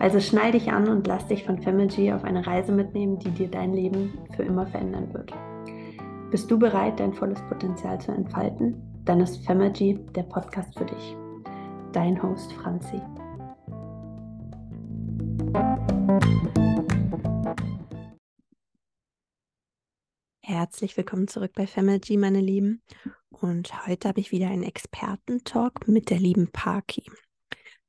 Also schnall dich an und lass dich von Femergy auf eine Reise mitnehmen, die dir dein Leben für immer verändern wird. Bist du bereit, dein volles Potenzial zu entfalten? Dann ist Femergy der Podcast für dich. Dein Host Franzi. Herzlich willkommen zurück bei Femergy, meine Lieben. Und heute habe ich wieder einen Expertentalk mit der lieben Parky.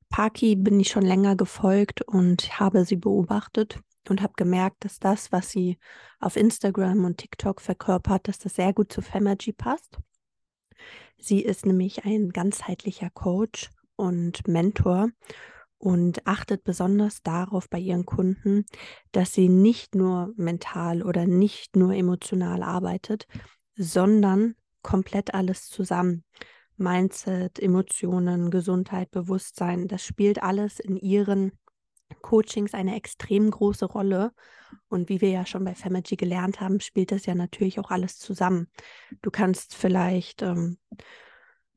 Parky bin ich schon länger gefolgt und habe sie beobachtet und habe gemerkt, dass das, was sie auf Instagram und TikTok verkörpert, dass das sehr gut zu Femergy passt. Sie ist nämlich ein ganzheitlicher Coach und Mentor und achtet besonders darauf bei ihren Kunden, dass sie nicht nur mental oder nicht nur emotional arbeitet, sondern komplett alles zusammen. Mindset, Emotionen, Gesundheit, Bewusstsein, das spielt alles in ihren Coachings eine extrem große Rolle. Und wie wir ja schon bei Femergy gelernt haben, spielt das ja natürlich auch alles zusammen. Du kannst vielleicht ähm,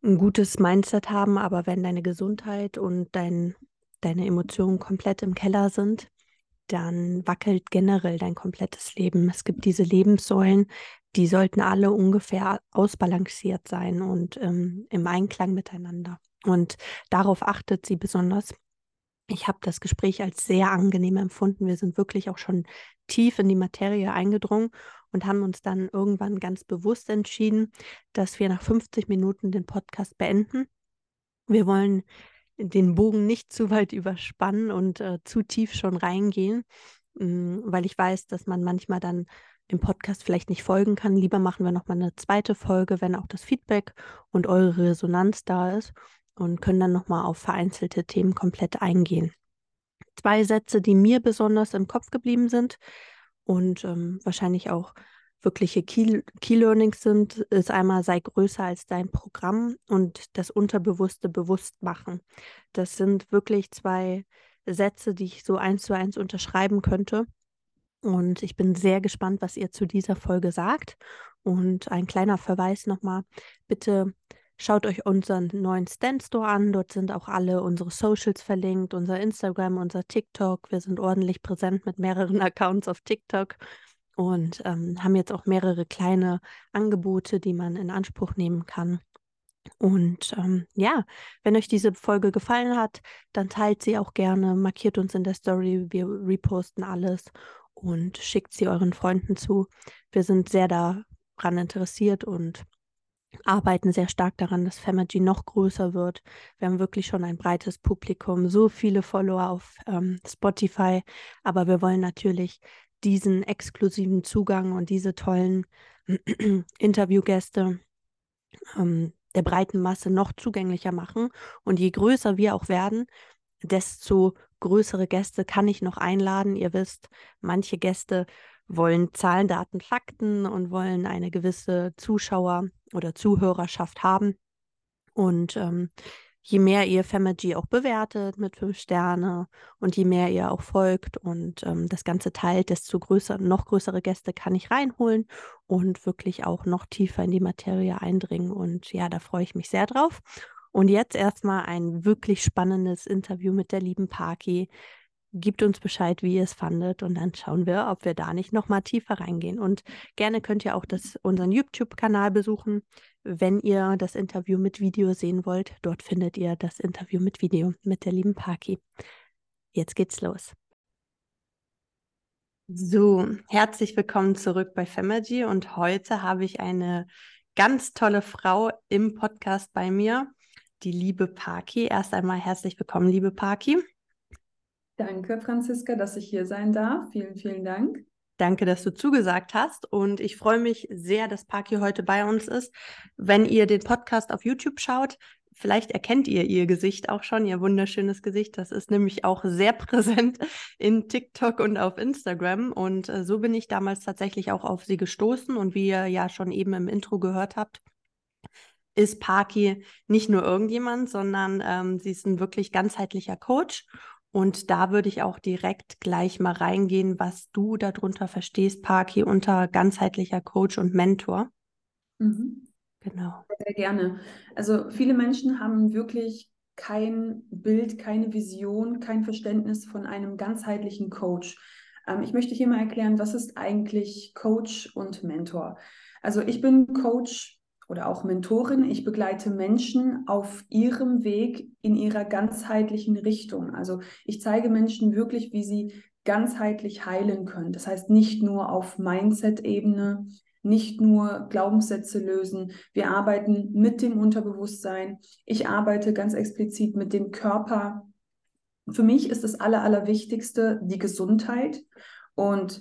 ein gutes Mindset haben, aber wenn deine Gesundheit und dein, deine Emotionen komplett im Keller sind, dann wackelt generell dein komplettes Leben. Es gibt diese Lebenssäulen, die sollten alle ungefähr ausbalanciert sein und ähm, im Einklang miteinander. Und darauf achtet sie besonders. Ich habe das Gespräch als sehr angenehm empfunden. Wir sind wirklich auch schon tief in die Materie eingedrungen und haben uns dann irgendwann ganz bewusst entschieden, dass wir nach 50 Minuten den Podcast beenden. Wir wollen den Bogen nicht zu weit überspannen und äh, zu tief schon reingehen, mh, mm, weil ich weiß, dass man manchmal dann im Podcast vielleicht nicht folgen kann. Lieber machen wir nochmal eine zweite Folge, wenn auch das Feedback und eure Resonanz da ist und können dann nochmal auf vereinzelte Themen komplett eingehen. Zwei Sätze, die mir besonders im Kopf geblieben sind und ähm, wahrscheinlich auch wirkliche Key, Key Learnings sind, ist einmal sei größer als dein Programm und das Unterbewusste bewusst machen. Das sind wirklich zwei Sätze, die ich so eins zu eins unterschreiben könnte. Und ich bin sehr gespannt, was ihr zu dieser Folge sagt. Und ein kleiner Verweis nochmal, bitte schaut euch unseren neuen Stand Store an. Dort sind auch alle unsere Socials verlinkt, unser Instagram, unser TikTok. Wir sind ordentlich präsent mit mehreren Accounts auf TikTok und ähm, haben jetzt auch mehrere kleine Angebote, die man in Anspruch nehmen kann. Und ähm, ja, wenn euch diese Folge gefallen hat, dann teilt sie auch gerne, markiert uns in der Story, wir reposten alles und schickt sie euren Freunden zu. Wir sind sehr daran interessiert und arbeiten sehr stark daran, dass Femergy noch größer wird. Wir haben wirklich schon ein breites Publikum, so viele Follower auf ähm, Spotify, aber wir wollen natürlich diesen exklusiven Zugang und diese tollen Interviewgäste ähm, der breiten Masse noch zugänglicher machen. Und je größer wir auch werden, desto größere Gäste kann ich noch einladen. Ihr wisst, manche Gäste wollen Zahlen, Daten, Fakten und wollen eine gewisse Zuschauer- oder Zuhörerschaft haben. Und ähm, je mehr ihr Femergy auch bewertet mit fünf Sterne und je mehr ihr auch folgt und ähm, das Ganze teilt, desto größer, noch größere Gäste kann ich reinholen und wirklich auch noch tiefer in die Materie eindringen. Und ja, da freue ich mich sehr drauf. Und jetzt erstmal ein wirklich spannendes Interview mit der lieben Parky. Gebt uns Bescheid, wie ihr es fandet und dann schauen wir, ob wir da nicht noch mal tiefer reingehen. Und gerne könnt ihr auch das, unseren YouTube-Kanal besuchen, wenn ihr das Interview mit Video sehen wollt. Dort findet ihr das Interview mit Video mit der lieben Parky. Jetzt geht's los. So, herzlich willkommen zurück bei Femergy und heute habe ich eine ganz tolle Frau im Podcast bei mir, die liebe Parky. Erst einmal herzlich willkommen, liebe Parky. Danke, Franziska, dass ich hier sein darf. Vielen, vielen Dank. Danke, dass du zugesagt hast. Und ich freue mich sehr, dass Parky heute bei uns ist. Wenn ihr den Podcast auf YouTube schaut, vielleicht erkennt ihr ihr Gesicht auch schon, ihr wunderschönes Gesicht. Das ist nämlich auch sehr präsent in TikTok und auf Instagram. Und äh, so bin ich damals tatsächlich auch auf sie gestoßen. Und wie ihr ja schon eben im Intro gehört habt, ist Parky nicht nur irgendjemand, sondern ähm, sie ist ein wirklich ganzheitlicher Coach und da würde ich auch direkt gleich mal reingehen, was du darunter verstehst, Parky, unter ganzheitlicher Coach und Mentor. Mhm. Genau. Sehr gerne. Also viele Menschen haben wirklich kein Bild, keine Vision, kein Verständnis von einem ganzheitlichen Coach. Ähm, ich möchte hier mal erklären, was ist eigentlich Coach und Mentor? Also ich bin Coach oder auch Mentorin. Ich begleite Menschen auf ihrem Weg in ihrer ganzheitlichen Richtung. Also ich zeige Menschen wirklich, wie sie ganzheitlich heilen können. Das heißt nicht nur auf Mindset-Ebene, nicht nur Glaubenssätze lösen. Wir arbeiten mit dem Unterbewusstsein. Ich arbeite ganz explizit mit dem Körper. Für mich ist das Aller, Allerwichtigste die Gesundheit. Und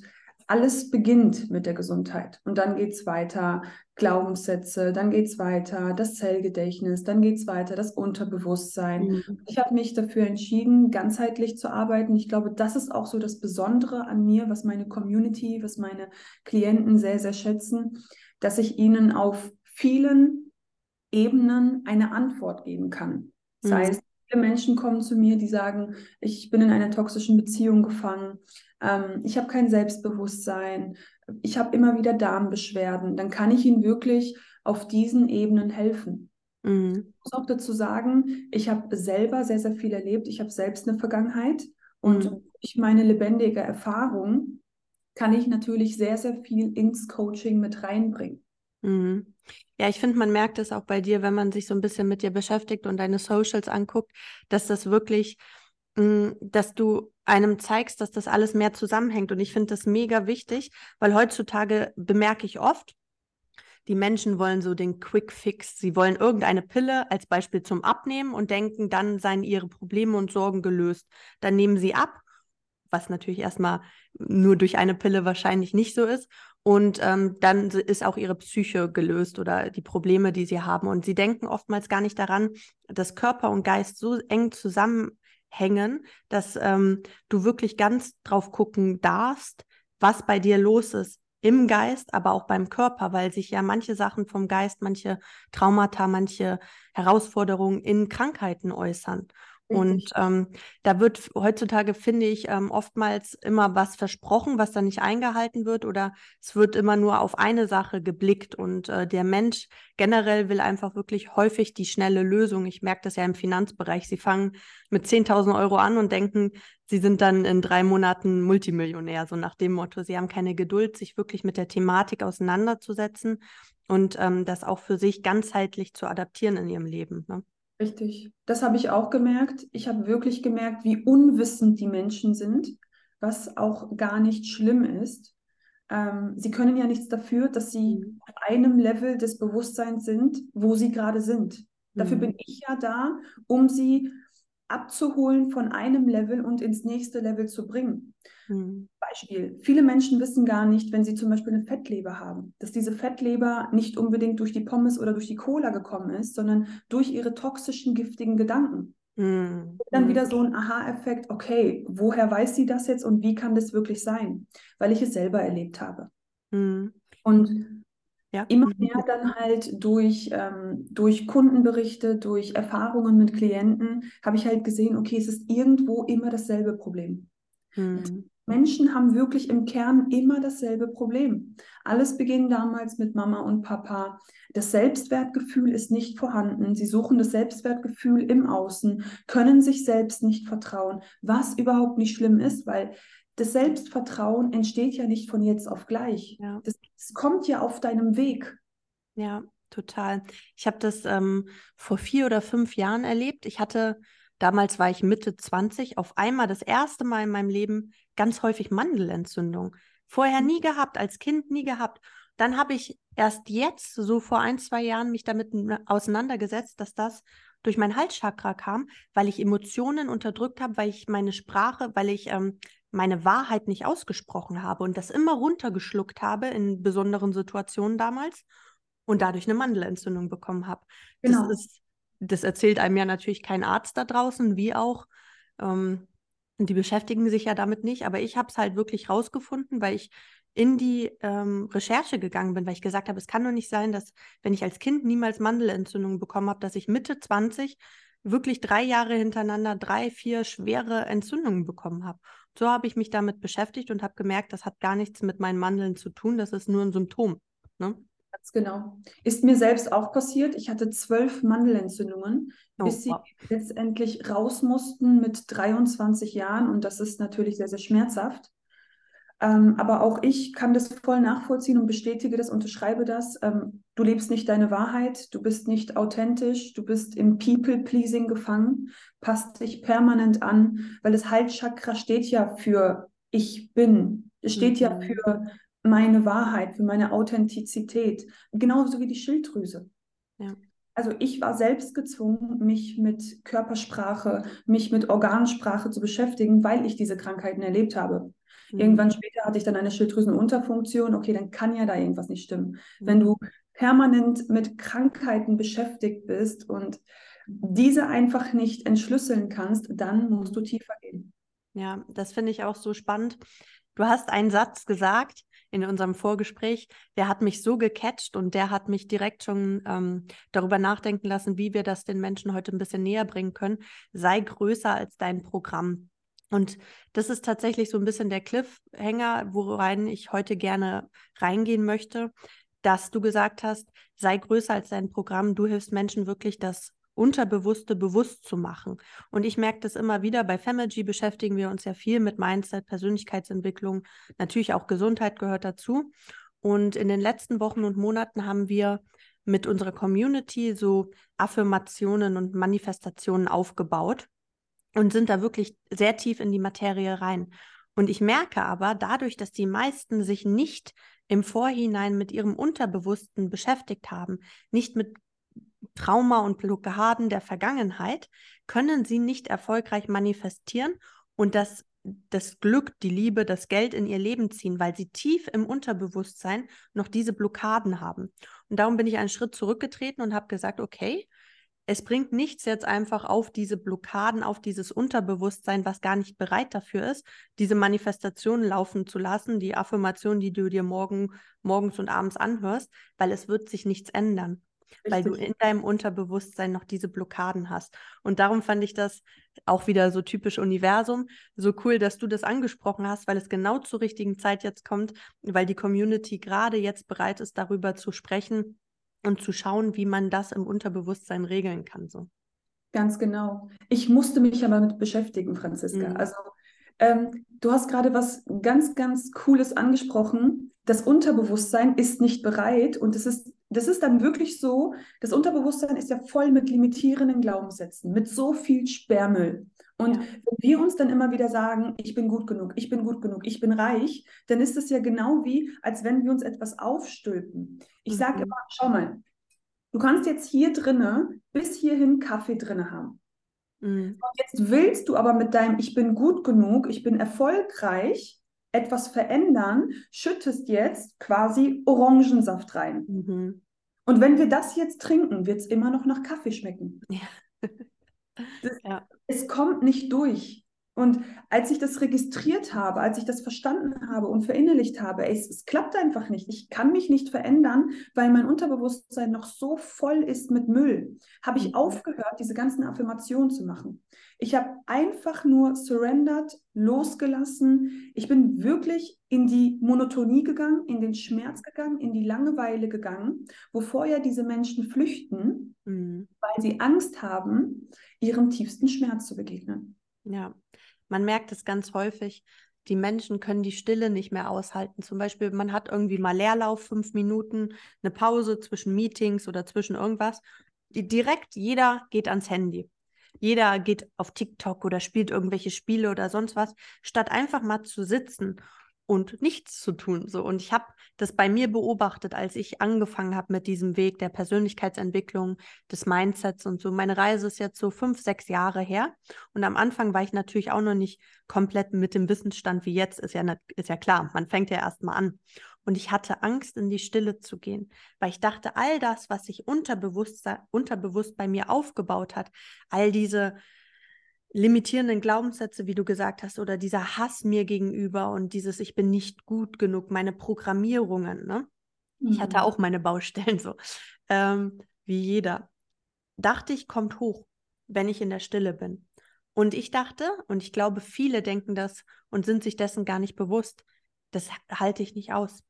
alles beginnt mit der Gesundheit und dann geht es weiter, Glaubenssätze, dann geht es weiter, das Zellgedächtnis, dann geht es weiter, das Unterbewusstsein. Mhm. Ich habe mich dafür entschieden, ganzheitlich zu arbeiten. Ich glaube, das ist auch so das Besondere an mir, was meine Community, was meine Klienten sehr, sehr schätzen, dass ich ihnen auf vielen Ebenen eine Antwort geben kann. Sei mhm. es, viele Menschen kommen zu mir, die sagen, ich bin in einer toxischen Beziehung gefangen ähm, ich habe kein Selbstbewusstsein, ich habe immer wieder Darmbeschwerden, dann kann ich ihnen wirklich auf diesen Ebenen helfen. Mhm. Ich muss auch dazu sagen, ich habe selber sehr, sehr viel erlebt. Ich habe selbst eine Vergangenheit und mhm. durch meine lebendige Erfahrung kann ich natürlich sehr, sehr viel ins Coaching mit reinbringen. Mhm. Ja, ich finde, man merkt es auch bei dir, wenn man sich so ein bisschen mit dir beschäftigt und deine Socials anguckt, dass das wirklich Mm, dass du einem zeigst, dass das alles mehr zusammenhängt. Und ich finde das mega wichtig, weil heutzutage bemerke ich oft, die Menschen wollen so den Quick Fix. Sie wollen irgendeine Pille als Beispiel zum Abnehmen und denken, dann seien ihre Probleme und Sorgen gelöst. Dann nehmen sie ab, was natürlich erstmal nur durch eine Pille wahrscheinlich nicht so ist. Und ähm, dann ist auch ihre Psyche gelöst oder die Probleme, die sie haben. Und sie denken oftmals gar nicht daran, dass Körper und Geist so eng zusammen hängen, dass ähm, du wirklich ganz drauf gucken darfst, was bei dir los ist im Geist, aber auch beim Körper, weil sich ja manche Sachen vom Geist, manche Traumata, manche Herausforderungen in Krankheiten äußern. Und ähm, da wird heutzutage, finde ich, ähm, oftmals immer was versprochen, was dann nicht eingehalten wird oder es wird immer nur auf eine Sache geblickt und äh, der Mensch generell will einfach wirklich häufig die schnelle Lösung. Ich merke das ja im Finanzbereich. Sie fangen mit 10.000 Euro an und denken, sie sind dann in drei Monaten Multimillionär, so nach dem Motto. Sie haben keine Geduld, sich wirklich mit der Thematik auseinanderzusetzen und ähm, das auch für sich ganzheitlich zu adaptieren in ihrem Leben. Ne? Richtig. Das habe ich auch gemerkt. Ich habe wirklich gemerkt, wie unwissend die Menschen sind, was auch gar nicht schlimm ist. Ähm, sie können ja nichts dafür, dass sie mhm. auf einem Level des Bewusstseins sind, wo sie gerade sind. Dafür mhm. bin ich ja da, um sie abzuholen von einem Level und ins nächste Level zu bringen. Mhm. Beispiel, viele Menschen wissen gar nicht, wenn sie zum Beispiel eine Fettleber haben, dass diese Fettleber nicht unbedingt durch die Pommes oder durch die Cola gekommen ist, sondern durch ihre toxischen, giftigen Gedanken. Mhm. Dann wieder so ein Aha-Effekt, okay, woher weiß sie das jetzt und wie kann das wirklich sein? Weil ich es selber erlebt habe. Mhm. Und Ja. Immer mhm. mehr dann halt durch, ähm, durch Kundenberichte, durch Erfahrungen mit Klienten, habe ich halt gesehen, okay, es ist irgendwo immer dasselbe Problem. Mhm. Menschen haben wirklich im Kern immer dasselbe Problem. Alles beginnt damals mit Mama und Papa. Das Selbstwertgefühl ist nicht vorhanden. Sie suchen das Selbstwertgefühl im Außen, können sich selbst nicht vertrauen, was überhaupt nicht schlimm ist, weil das Selbstvertrauen entsteht ja nicht von jetzt auf gleich. Ja. Das, das kommt ja auf deinem Weg. Ja, total. Ich habe das ähm, vor vier oder fünf Jahren erlebt. Ich hatte, damals war ich Mitte 20, auf einmal das erste Mal in meinem Leben ganz häufig Mandelentzündung. Vorher mhm. nie gehabt, als Kind nie gehabt. Dann habe ich erst jetzt, so vor ein, zwei Jahren, mich damit auseinandergesetzt, dass das durch mein Halschakra kam, weil ich Emotionen unterdrückt habe, weil ich meine Sprache, weil ich ähm, meine Wahrheit nicht ausgesprochen habe und das immer runtergeschluckt habe in besonderen Situationen damals und dadurch eine Mandelentzündung bekommen habe. Genau. Das, ist, das erzählt einem ja natürlich kein Arzt da draußen, wie auch. Ähm, die beschäftigen sich ja damit nicht, aber ich habe es halt wirklich rausgefunden, weil ich in die ähm, Recherche gegangen bin, weil ich gesagt habe, es kann doch nicht sein, dass wenn ich als Kind niemals Mandelentzündung bekommen habe, dass ich Mitte 20 wirklich drei Jahre hintereinander drei, vier schwere Entzündungen bekommen habe. So habe ich mich damit beschäftigt und habe gemerkt, das hat gar nichts mit meinen Mandeln zu tun, das ist nur ein Symptom. Ne? Ganz genau. Ist mir selbst auch passiert. Ich hatte zwölf Mandelentzündungen, oh, bis sie wow. letztendlich raus mussten mit 23 Jahren. Und das ist natürlich sehr, sehr schmerzhaft. Ähm, aber auch ich kann das voll nachvollziehen und bestätige das, unterschreibe das. Ähm, du lebst nicht deine Wahrheit, du bist nicht authentisch, du bist im People-Pleasing gefangen, passt dich permanent an, weil das Halschakra steht ja für ich bin. Es steht mhm. ja für meine Wahrheit, für meine Authentizität, genauso wie die Schilddrüse. Ja. Also ich war selbst gezwungen, mich mit Körpersprache, mich mit Organsprache zu beschäftigen, weil ich diese Krankheiten erlebt habe. Mhm. Irgendwann später hatte ich dann eine Schilddrüsenunterfunktion. Okay, dann kann ja da irgendwas nicht stimmen. Mhm. Wenn du permanent mit Krankheiten beschäftigt bist und diese einfach nicht entschlüsseln kannst, dann musst du tiefer gehen. Ja, das finde ich auch so spannend. Du hast einen Satz gesagt in unserem Vorgespräch, der hat mich so gecatcht und der hat mich direkt schon ähm, darüber nachdenken lassen, wie wir das den Menschen heute ein bisschen näher bringen können. Sei größer als dein Programm. Und das ist tatsächlich so ein bisschen der Cliffhanger, worein ich heute gerne reingehen möchte, dass du gesagt hast, sei größer als dein Programm. Du hilfst Menschen wirklich, das Unterbewusste bewusst zu machen. Und ich merke das immer wieder. Bei Family beschäftigen wir uns ja viel mit Mindset, Persönlichkeitsentwicklung. Natürlich auch Gesundheit gehört dazu. Und in den letzten Wochen und Monaten haben wir mit unserer Community so Affirmationen und Manifestationen aufgebaut und sind da wirklich sehr tief in die Materie rein. Und ich merke aber, dadurch, dass die meisten sich nicht im Vorhinein mit ihrem Unterbewussten beschäftigt haben, nicht mit Trauma und Blockaden der Vergangenheit, können sie nicht erfolgreich manifestieren und das, das Glück, die Liebe, das Geld in ihr Leben ziehen, weil sie tief im Unterbewusstsein noch diese Blockaden haben. Und darum bin ich einen Schritt zurückgetreten und habe gesagt, okay, es bringt nichts jetzt einfach auf diese Blockaden, auf dieses Unterbewusstsein, was gar nicht bereit dafür ist, diese Manifestationen laufen zu lassen, die Affirmation, die du dir morgen, morgens und abends anhörst, weil es wird sich nichts ändern. Richtig. Weil du in deinem Unterbewusstsein noch diese Blockaden hast. Und darum fand ich das auch wieder so typisch Universum. So cool, dass du das angesprochen hast, weil es genau zur richtigen Zeit jetzt kommt, weil die Community gerade jetzt bereit ist, darüber zu sprechen, und zu schauen, wie man das im Unterbewusstsein regeln kann. So. Ganz genau. Ich musste mich aber damit beschäftigen, Franziska. Mhm. Also ähm, du hast gerade was ganz, ganz Cooles angesprochen. Das Unterbewusstsein ist nicht bereit und es ist, das ist dann wirklich so, das Unterbewusstsein ist ja voll mit limitierenden Glaubenssätzen, mit so viel Sperrmüll. Und ja. wenn wir uns dann immer wieder sagen, ich bin gut genug, ich bin gut genug, ich bin reich, dann ist es ja genau wie, als wenn wir uns etwas aufstülpen. Ich mhm. sage immer, schau mal, du kannst jetzt hier drinne bis hierhin Kaffee drinne haben. Mhm. Und jetzt willst du aber mit deinem Ich bin gut genug, ich bin erfolgreich etwas verändern, schüttest jetzt quasi Orangensaft rein. Mhm. Und wenn wir das jetzt trinken, wird es immer noch nach Kaffee schmecken. Ja. Das, ja. Es kommt nicht durch. Und als ich das registriert habe, als ich das verstanden habe und verinnerlicht habe, es, es, klappt einfach nicht. Ich kann mich nicht verändern, weil mein Unterbewusstsein noch so voll ist mit Müll, habe ich mhm. aufgehört, diese ganzen Affirmationen zu machen. Ich habe einfach nur surrendered, losgelassen. Ich bin wirklich in die Monotonie gegangen, in den Schmerz gegangen, in die Langeweile gegangen, wo vorher diese Menschen flüchten, mhm. weil sie Angst haben, ihrem tiefsten Schmerz zu begegnen. Ja, man merkt es ganz häufig, die Menschen können die Stille nicht mehr aushalten. Zum Beispiel, man hat irgendwie mal Leerlauf, fünf Minuten, eine Pause zwischen Meetings oder zwischen irgendwas. Direkt jeder geht ans Handy. Jeder geht auf TikTok oder spielt irgendwelche Spiele oder sonst was, statt einfach mal zu sitzen und nichts zu tun. So. Und ich habe das bei mir beobachtet, als ich angefangen habe mit diesem Weg der Persönlichkeitsentwicklung, des Mindsets und so. Meine Reise ist jetzt so fünf, sechs Jahre her. Und am Anfang war ich natürlich auch noch nicht komplett mit dem Wissensstand wie jetzt. Ist ja, ist ja klar, man fängt ja erst mal an. Und ich hatte Angst, in die Stille zu gehen, weil ich dachte, all das, was sich unterbewusst, unterbewusst bei mir aufgebaut hat, all diese limitierenden Glaubenssätze, wie du gesagt hast, oder dieser Hass mir gegenüber und dieses Ich bin nicht gut genug, meine Programmierungen. Ne? Mhm. Ich hatte mhm. auch meine Baustellen so, ähm, wie jeder. Dachte ich, kommt hoch, wenn ich in der Stille bin. Und ich dachte, und ich glaube, viele denken das und sind sich dessen gar nicht bewusst, das halte ich nicht aus.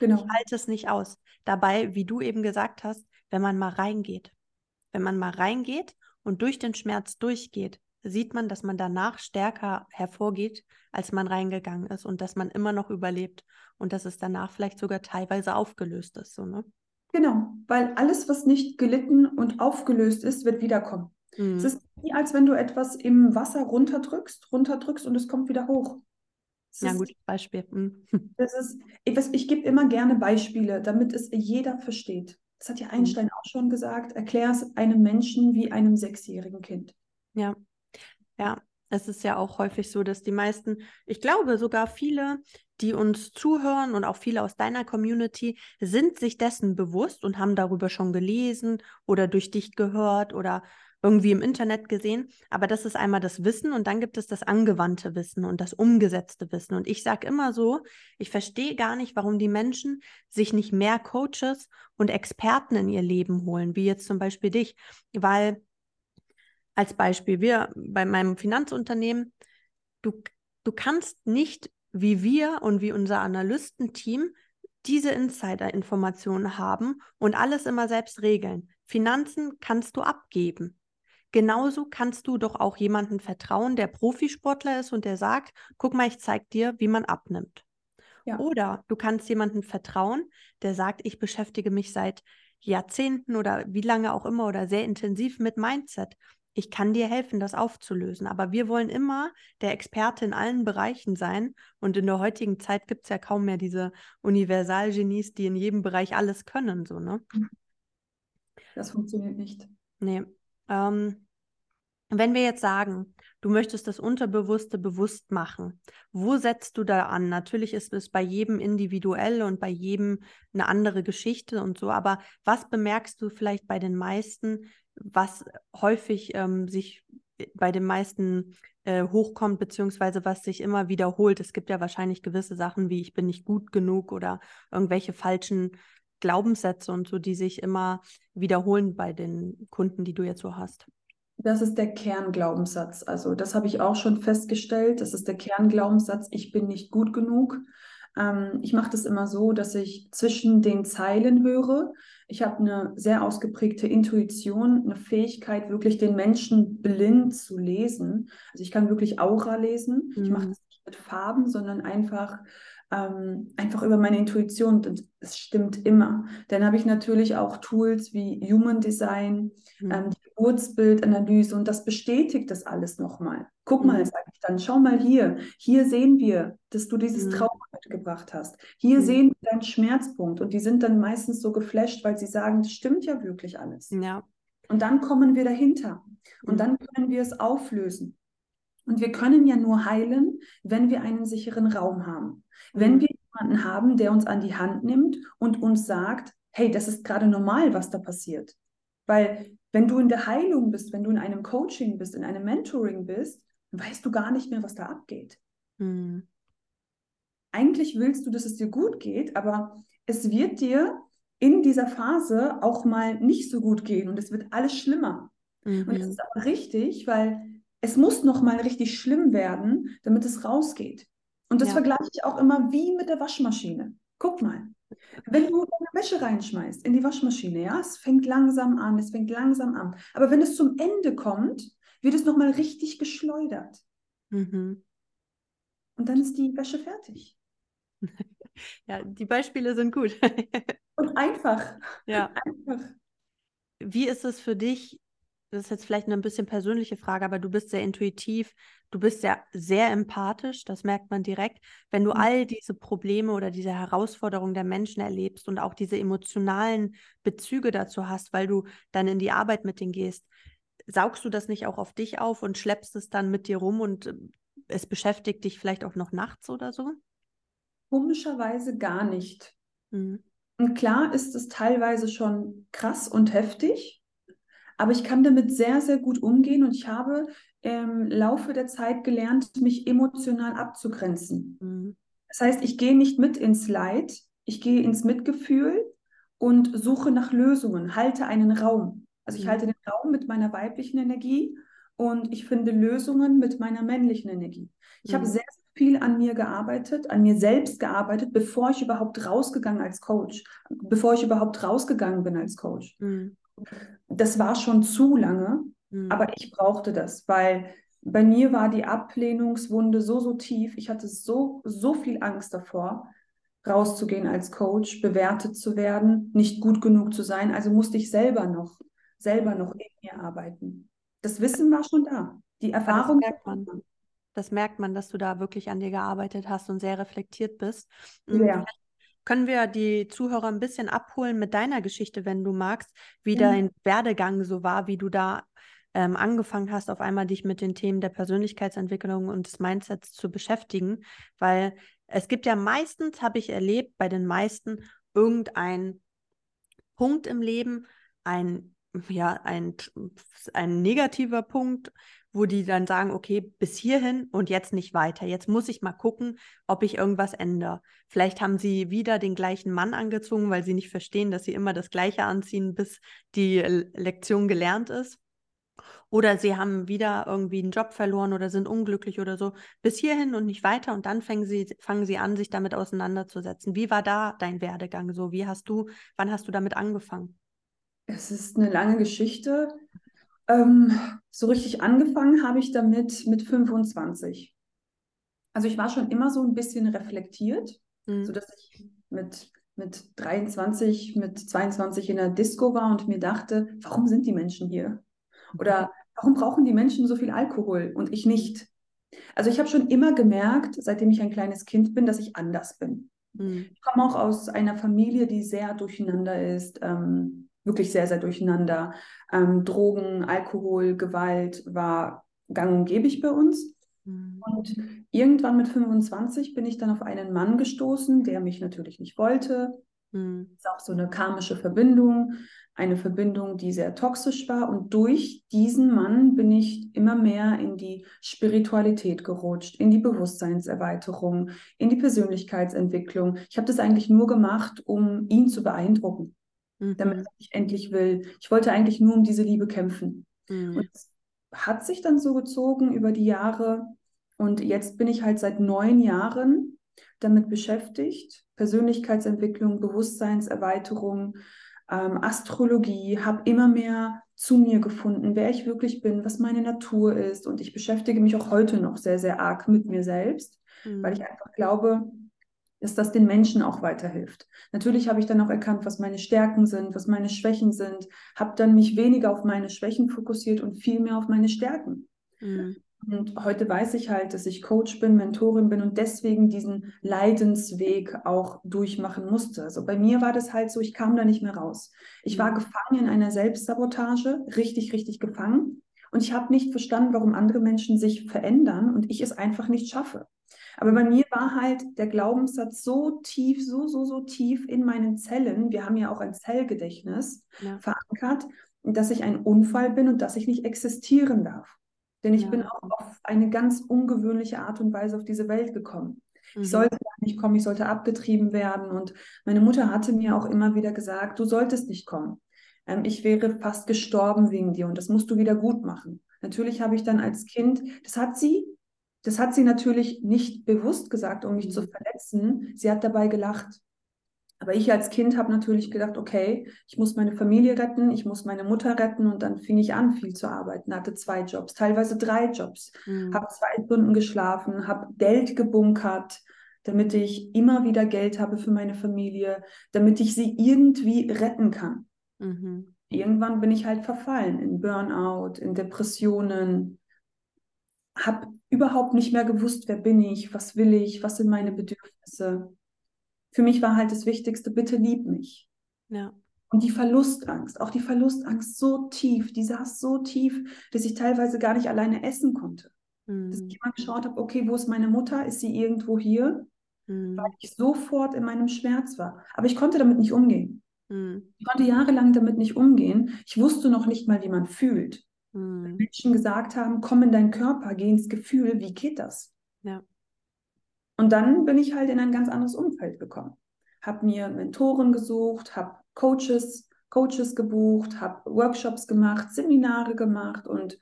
Genau. Ich halte es nicht aus. Dabei, wie du eben gesagt hast, wenn man mal reingeht, wenn man mal reingeht und durch den Schmerz durchgeht, sieht man, dass man danach stärker hervorgeht, als man reingegangen ist und dass man immer noch überlebt und dass es danach vielleicht sogar teilweise aufgelöst ist. So, ne? Genau, weil alles, was nicht gelitten und aufgelöst ist, wird wiederkommen. Mhm. Es ist wie als wenn du etwas im Wasser runterdrückst, runterdrückst und es kommt wieder hoch. Das ja, ist, gutes Beispiel. Mhm. Das ist, ich, ich gebe immer gerne Beispiele, damit es jeder versteht. Das hat ja mhm. Einstein mhm. auch schon gesagt. Erklär es einem Menschen wie einem sechsjährigen Kind. Ja. Ja, es ist ja auch häufig so, dass die meisten, ich glaube sogar viele, die uns zuhören und auch viele aus deiner Community sind sich dessen bewusst und haben darüber schon gelesen oder durch dich gehört oder irgendwie im Internet gesehen. Aber das ist einmal das Wissen und dann gibt es das angewandte Wissen und das umgesetzte Wissen. Und ich sage immer so, ich verstehe gar nicht, warum die Menschen sich nicht mehr Coaches und Experten in ihr Leben holen, wie jetzt zum Beispiel dich, weil als Beispiel, wir bei meinem Finanzunternehmen, du, du kannst nicht wie wir und wie unser Analystenteam diese Insider-Informationen haben und alles immer selbst regeln. Finanzen kannst du abgeben. Genauso kannst du doch auch jemandem vertrauen, der Profisportler ist und der sagt, guck mal, ich zeig dir, wie man abnimmt. Ja. Oder du kannst jemandem vertrauen, der sagt, ich beschäftige mich seit Jahrzehnten oder wie lange auch immer oder sehr intensiv mit Mindset ich kann dir helfen, das aufzulösen. Aber wir wollen immer der Experte in allen Bereichen sein. Und in der heutigen Zeit gibt es ja kaum mehr diese Universalgenies, die in jedem Bereich alles können. So, ne? Das funktioniert nicht. Nee. Ähm, wenn wir jetzt sagen, du möchtest das Unterbewusste bewusst machen, wo setzt du da an? Natürlich ist es bei jedem individuell und bei jedem eine andere Geschichte und so, aber was bemerkst du vielleicht bei den meisten, was häufig ähm, sich bei den meisten äh, hochkommt, beziehungsweise was sich immer wiederholt. Es gibt ja wahrscheinlich gewisse Sachen wie ich bin nicht gut genug oder irgendwelche falschen Glaubenssätze und so, die sich immer wiederholen bei den Kunden, die du jetzt so hast. Das ist der Kernglaubenssatz. Also das habe ich auch schon festgestellt. Das ist der Kernglaubenssatz, ich bin nicht gut genug. Ähm, ich mache das immer so, dass ich zwischen den Zeilen höre. Ich habe eine sehr ausgeprägte Intuition, eine Fähigkeit, wirklich den Menschen blind zu lesen. Also ich kann wirklich Aura lesen. Mhm. Ich mache das nicht mit Farben, sondern einfach ähm, einfach über meine Intuition und es stimmt immer. Dann habe ich natürlich auch Tools wie Human Design, mhm. ähm, die Geburtsbildanalyse und das bestätigt das alles nochmal. Guck mhm. mal, sage ich dann, schau mal hier, hier sehen wir, dass du dieses mhm. Trauma mitgebracht hast. Hier mhm. sehen wir deinen Schmerzpunkt und die sind dann meistens so geflasht, weil sie sagen, das stimmt ja wirklich alles. Ja. Und dann kommen wir dahinter und mhm. dann können wir es auflösen. Und wir können ja nur heilen, wenn wir einen sicheren Raum haben. Wenn mhm. wir jemanden haben, der uns an die Hand nimmt und uns sagt, hey, das ist gerade normal, was da passiert. Weil wenn du in der Heilung bist, wenn du in einem Coaching bist, in einem Mentoring bist, weißt du gar nicht mehr, was da abgeht. Mhm. Eigentlich willst du, dass es dir gut geht, aber es wird dir in dieser Phase auch mal nicht so gut gehen und es wird alles schlimmer. Mhm. Und das mhm. ist aber richtig, weil es muss noch mal richtig schlimm werden, damit es rausgeht. Und das ja. vergleiche ich auch immer wie mit der Waschmaschine. Guck mal, wenn du deine Wäsche reinschmeißt in die Waschmaschine, ja, es fängt langsam an, es fängt langsam an. Aber wenn es zum Ende kommt, wird es nochmal richtig geschleudert. Mhm. Und dann ist die Wäsche fertig. Ja, die Beispiele sind gut. Und einfach. Ja. Einfach. Wie ist es für dich, das ist jetzt vielleicht eine ein bisschen persönliche Frage, aber du bist sehr intuitiv, du bist ja sehr empathisch, das merkt man direkt. Wenn du mhm. all diese Probleme oder diese Herausforderungen der Menschen erlebst und auch diese emotionalen Bezüge dazu hast, weil du dann in die Arbeit mit denen gehst, saugst du das nicht auch auf dich auf und schleppst es dann mit dir rum und äh, es beschäftigt dich vielleicht auch noch nachts oder so? Komischerweise gar nicht. Mhm. Und klar ist es teilweise schon krass und heftig, aber ich kann damit sehr, sehr gut umgehen und ich habe im Laufe der Zeit gelernt, mich emotional abzugrenzen. Mhm. Das heißt, ich gehe nicht mit ins Leid, ich gehe ins Mitgefühl und suche nach Lösungen, halte einen Raum. Also ich mhm. halte den Raum mit meiner weiblichen Energie und ich finde Lösungen mit meiner männlichen Energie. Ich mhm. habe sehr, sehr viel an mir gearbeitet, an mir selbst gearbeitet, bevor ich überhaupt rausgegangen als Coach, bevor ich überhaupt rausgegangen bin als Coach. Mhm das war schon zu lange, mhm. aber ich brauchte das, weil bei mir war die Ablehnungswunde so, so tief. Ich hatte so, so viel Angst davor, rauszugehen als Coach, bewertet zu werden, nicht gut genug zu sein. Also musste ich selber noch, selber noch in mir arbeiten. Das Wissen war schon da. Die Erfahrung. Das merkt man. Das merkt man, dass du da wirklich an dir gearbeitet hast und sehr reflektiert bist. Ja. Können wir die Zuhörer ein bisschen abholen mit deiner Geschichte, wenn du magst, wie mhm. dein Werdegang so war, wie du da ähm, angefangen hast, auf einmal dich mit den Themen der Persönlichkeitsentwicklung und des Mindsets zu beschäftigen? Weil es gibt ja meistens, habe ich erlebt, bei den meisten irgendein Punkt im Leben, ein ja, ein, ein negativer Punkt, wo die dann sagen, okay, bis hierhin und jetzt nicht weiter. Jetzt muss ich mal gucken, ob ich irgendwas ändere. Vielleicht haben sie wieder den gleichen Mann angezogen, weil sie nicht verstehen, dass sie immer das Gleiche anziehen, bis die Lektion gelernt ist. Oder sie haben wieder irgendwie einen Job verloren oder sind unglücklich oder so. Bis hierhin und nicht weiter. Und dann fangen sie, fangen sie an, sich damit auseinanderzusetzen. Wie war da dein Werdegang so? Wie hast du, wann hast du damit angefangen? Es ist eine lange Geschichte. Ähm, so richtig angefangen habe ich damit mit 25. Also ich war schon immer so ein bisschen reflektiert, mhm. sodass ich mit, mit 23, mit 22 in der Disco war und mir dachte, warum sind die Menschen hier? Oder warum brauchen die Menschen so viel Alkohol und ich nicht? Also ich habe schon immer gemerkt, seitdem ich ein kleines Kind bin, dass ich anders bin. Mhm. Ich komme auch aus einer Familie, die sehr durcheinander ist. Ähm, wirklich sehr, sehr durcheinander. Ähm, Drogen, Alkohol, Gewalt war gang und gäbig bei uns. Mhm. Und irgendwann mit 25 bin ich dann auf einen Mann gestoßen, der mich natürlich nicht wollte. Mhm. Das ist auch so eine karmische Verbindung, eine Verbindung, die sehr toxisch war. Und durch diesen Mann bin ich immer mehr in die Spiritualität gerutscht, in die Bewusstseinserweiterung, in die Persönlichkeitsentwicklung. Ich habe das eigentlich nur gemacht, um ihn zu beeindrucken mhm. damit ich endlich will. Ich wollte eigentlich nur um diese Liebe kämpfen. Mhm. Und es hat sich dann so gezogen über die Jahre. Und jetzt bin ich halt seit neun Jahren damit beschäftigt. Persönlichkeitsentwicklung, Bewusstseinserweiterung, ähm, Astrologie, habe immer mehr zu mir gefunden, wer ich wirklich bin, was meine Natur ist. Und ich beschäftige mich auch heute noch sehr, sehr arg mit mir selbst, mhm. weil ich einfach glaube, dass das den Menschen auch weiterhilft. Natürlich habe ich dann auch erkannt, was meine Stärken sind, was meine Schwächen sind, habe dann mich weniger auf meine Schwächen fokussiert und viel mehr auf meine Stärken. Mhm. Und heute weiß ich halt, dass ich Coach bin, Mentorin bin und deswegen diesen Leidensweg auch durchmachen musste. Also bei mir war das halt so, ich kam da nicht mehr raus. Ich war mhm. gefangen in einer Selbstsabotage, richtig, richtig gefangen. Und ich habe nicht verstanden, warum andere Menschen sich verändern und ich es einfach nicht schaffe. Aber bei mir war halt der Glaubenssatz so tief, so, so, so tief in meinen Zellen. Wir haben ja auch ein Zellgedächtnis ja. verankert, dass ich ein Unfall bin und dass ich nicht existieren darf. Denn ich ja. bin auch auf eine ganz ungewöhnliche Art und Weise auf diese Welt gekommen. Mhm. Ich sollte nicht kommen, ich sollte abgetrieben werden. Und meine Mutter hatte mir auch immer wieder gesagt, du solltest nicht kommen. Ähm, ich wäre fast gestorben wegen dir und das musst du wieder gut machen. Natürlich habe ich dann als Kind, das hat sie, das hat sie natürlich nicht bewusst gesagt, um mich zu mhm. verletzen. Sie hat dabei gelacht. Aber ich als Kind habe natürlich gedacht, okay, ich muss meine Familie retten, ich muss meine Mutter retten und dann fing ich an, viel zu arbeiten, hatte zwei Jobs, teilweise drei Jobs, mhm. habe zwei Stunden geschlafen, habe Geld gebunkert, damit ich immer wieder Geld habe für meine Familie, damit ich sie irgendwie retten kann. Mhm. Irgendwann bin ich halt verfallen in Burnout, in Depressionen, habe überhaupt nicht mehr gewusst, wer bin ich, was will ich, was sind meine Bedürfnisse für mich war halt das Wichtigste, bitte lieb mich. Ja. Und die Verlustangst, auch die Verlustangst so tief, die saß so tief, dass ich teilweise gar nicht alleine essen konnte. Mhm. Dass ich immer geschaut habe, okay, wo ist meine Mutter? Ist sie irgendwo hier? Mhm. Weil ich sofort in meinem Schmerz war. Aber ich konnte damit nicht umgehen. Mhm. Ich konnte jahrelang damit nicht umgehen. Ich wusste noch nicht mal, wie man fühlt. Mhm. Menschen gesagt haben, komm in deinen Körper, geh ins Gefühl, wie geht das? Ja. Und dann bin ich halt in ein ganz anderes Umfeld gekommen. Habe mir Mentoren gesucht, habe Coaches, Coaches gebucht, habe Workshops gemacht, Seminare gemacht und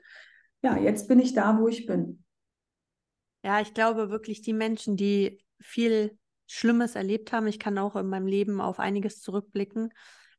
ja, jetzt bin ich da, wo ich bin. Ja, ich glaube wirklich, die Menschen, die viel Schlimmes erlebt haben, ich kann auch in meinem Leben auf einiges zurückblicken,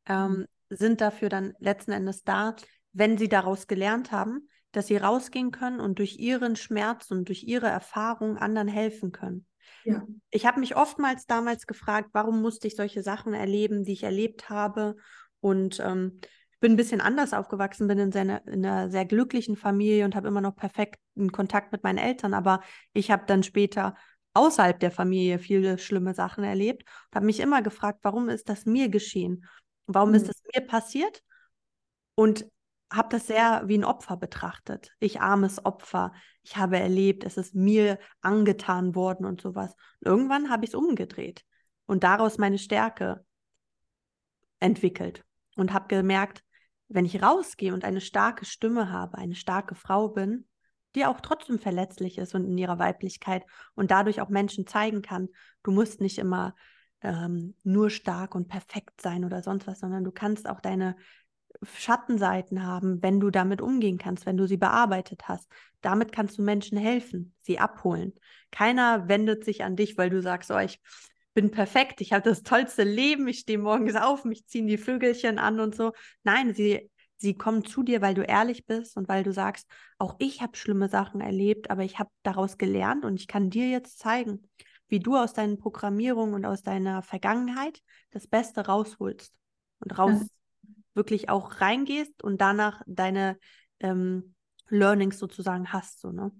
ähm, mhm. sind dafür dann letzten Endes da, wenn sie daraus gelernt haben, dass sie rausgehen können und durch ihren Schmerz und durch ihre Erfahrung anderen helfen können. Ja. Ich habe mich oftmals damals gefragt, warum musste ich solche Sachen erleben, die ich erlebt habe. Und ähm, bin ein bisschen anders aufgewachsen, bin in, seine, in einer sehr glücklichen Familie und habe immer noch perfekten Kontakt mit meinen Eltern. Aber ich habe dann später außerhalb der Familie viele schlimme Sachen erlebt und habe mich immer gefragt, warum ist das mir geschehen? Warum mhm. ist das mir passiert? Und habe das sehr wie ein Opfer betrachtet. Ich armes Opfer. Ich habe erlebt, es ist mir angetan worden und sowas. Und irgendwann habe ich es umgedreht und daraus meine Stärke entwickelt und habe gemerkt, wenn ich rausgehe und eine starke Stimme habe, eine starke Frau bin, die auch trotzdem verletzlich ist und in ihrer Weiblichkeit und dadurch auch Menschen zeigen kann, du musst nicht immer ähm, nur stark und perfekt sein oder sonst was, sondern du kannst auch deine Schattenseiten haben, wenn du damit umgehen kannst, wenn du sie bearbeitet hast. Damit kannst du Menschen helfen, sie abholen. Keiner wendet sich an dich, weil du sagst, oh, ich bin perfekt, ich habe das tollste Leben, ich stehe morgens auf, mich ziehen die Vögelchen an und so. Nein, sie, sie kommen zu dir, weil du ehrlich bist und weil du sagst, auch ich habe schlimme Sachen erlebt, aber ich habe daraus gelernt und ich kann dir jetzt zeigen, wie du aus deinen Programmierungen und aus deiner Vergangenheit das Beste rausholst und raus, wirklich auch reingehst und danach deine ähm, Learnings sozusagen hast. So, ne?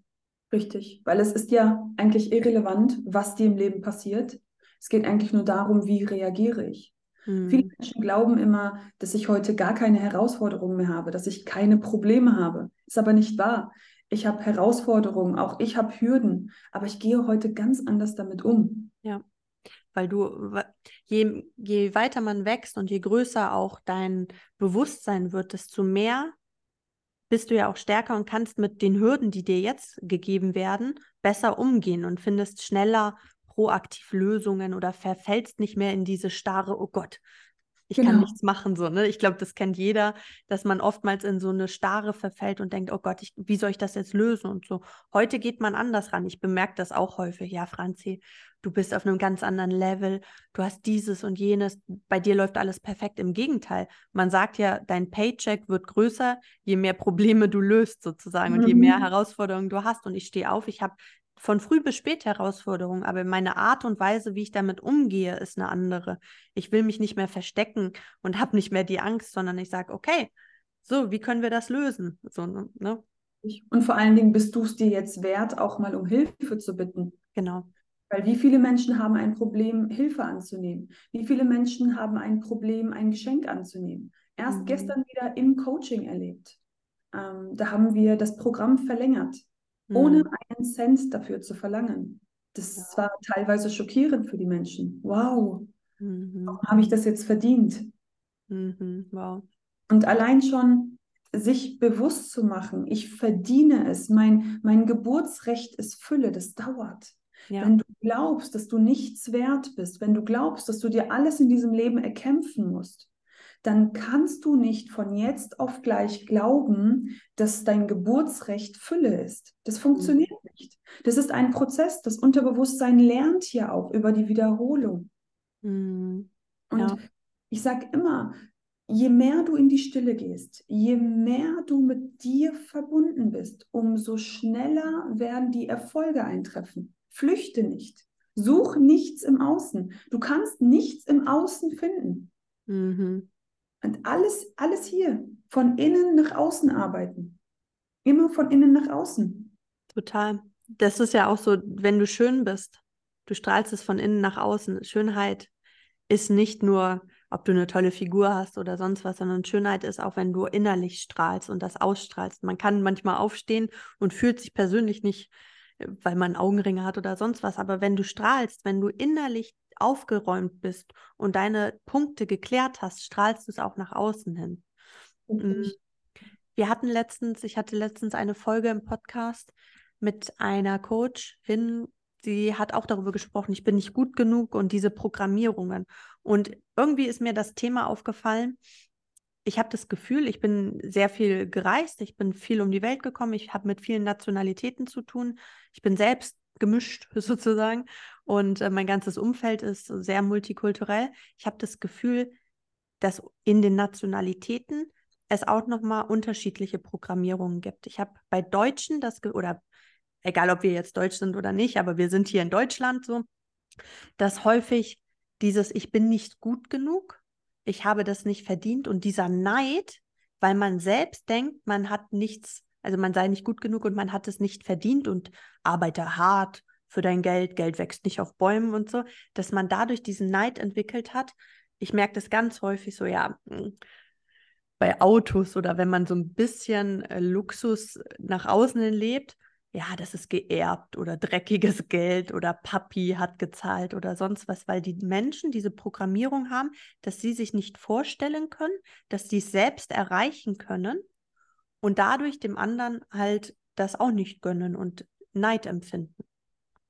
Richtig, weil es ist ja eigentlich irrelevant, was dir im Leben passiert. Es geht eigentlich nur darum, wie reagiere ich. Hm. Viele Menschen glauben immer, dass ich heute gar keine Herausforderungen mehr habe, dass ich keine Probleme habe. Ist aber nicht wahr. Ich habe Herausforderungen, auch ich habe Hürden, aber ich gehe heute ganz anders damit um. Ja weil du, je, je weiter man wächst und je größer auch dein Bewusstsein wird, desto mehr bist du ja auch stärker und kannst mit den Hürden, die dir jetzt gegeben werden, besser umgehen und findest schneller proaktiv Lösungen oder verfällst nicht mehr in diese starre, oh Gott, ich genau. kann nichts machen, so, ne? Ich glaube, das kennt jeder, dass man oftmals in so eine Starre verfällt und denkt, oh Gott, ich, wie soll ich das jetzt lösen und so. Heute geht man anders ran. Ich bemerke das auch häufig. Ja, Franzi, du bist auf einem ganz anderen Level, du hast dieses und jenes, bei dir läuft alles perfekt. Im Gegenteil, man sagt ja, dein Paycheck wird größer, je mehr Probleme du löst sozusagen mhm. und je mehr mhm. Herausforderungen du hast. Und ich stehe auf, ich habe von früh bis spät Herausforderungen, aber meine Art und Weise, wie ich damit umgehe, ist eine andere. Ich will mich nicht mehr verstecken und habe nicht mehr die Angst, sondern ich sage, okay, so, wie können wir das lösen? So, ne? ne? Und vor allen Dingen bist du es dir jetzt wert, auch mal um Hilfe zu bitten. Genau. Weil wie viele Menschen haben ein Problem, Hilfe anzunehmen? Wie viele Menschen haben ein Problem, ein Geschenk anzunehmen? Erst mhm. gestern wieder im Coaching erlebt. Ähm, da haben wir das Programm verlängert ohne mhm. einen Cent dafür zu verlangen. Das ja. war teilweise schockierend für die Menschen. Wow, mhm. warum habe ich das jetzt verdient? Mhm. Wow. Und allein schon sich bewusst zu machen, ich verdiene es, mein, mein Geburtsrecht ist Fülle, das dauert. Ja. Wenn du glaubst, dass du nichts wert bist, wenn du glaubst, dass du dir alles in diesem Leben erkämpfen musst, dann kannst du nicht von jetzt auf gleich glauben, dass dein Geburtsrecht Fülle ist. Das mhm. funktioniert mhm. nicht. Das ist ein Prozess. Das Unterbewusstsein lernt ja auch über die Wiederholung. Mhm. Und ja. ich sage immer, je mehr du in die Stille gehst, je mehr du mit dir verbunden bist, umso schneller werden die Erfolge eintreffen. Flüchte nicht. Such nichts im Außen. Du kannst nichts im Außen finden. Mhm. Und alles, alles hier, von innen nach außen arbeiten. Immer von innen nach außen. Total. Das ist ja auch so, wenn du schön bist, du strahlst es von innen nach außen. Schönheit ist nicht nur, ob du eine tolle Figur hast oder sonst was, sondern Schönheit ist auch, wenn du innerlich strahlst und das ausstrahlst. Man kann manchmal aufstehen und fühlt sich persönlich nicht, weil man Augenringe hat oder sonst was, aber wenn du strahlst, wenn du innerlich aufgeräumt bist und deine Punkte geklärt hast, strahlst du es auch nach außen hin. Mhm. Wir hatten letztens, ich hatte letztens eine Folge im Podcast mit einer Coach hin, sie hat auch darüber gesprochen, ich bin nicht gut genug und diese Programmierungen. Und irgendwie ist mir das Thema aufgefallen. Ich habe das Gefühl, ich bin sehr viel gereist, ich bin viel um die Welt gekommen, ich habe mit vielen Nationalitäten zu tun. Ich bin selbst gemischt sozusagen und äh, mein ganzes Umfeld ist sehr multikulturell. Ich habe das Gefühl, dass in den Nationalitäten es auch nochmal unterschiedliche Programmierungen gibt. Ich habe bei Deutschen das, oder egal ob wir jetzt Deutsch sind oder nicht, aber wir sind hier in Deutschland so, dass häufig dieses Ich bin nicht gut genug, ich habe das nicht verdient und dieser Neid, weil man selbst denkt, man hat nichts also man sei nicht gut genug und man hat es nicht verdient und arbeite hart für dein Geld, Geld wächst nicht auf Bäumen und so, dass man dadurch diesen Neid entwickelt hat. Ich merke das ganz häufig so, ja, hm, bei Autos oder wenn man so ein bisschen äh, Luxus nach außen lebt, ja, das ist geerbt oder dreckiges Geld oder Papi hat gezahlt oder sonst was, weil die Menschen diese Programmierung haben, dass sie sich nicht vorstellen können, dass sie es selbst erreichen können und dadurch dem anderen halt das auch nicht gönnen und Neid empfinden.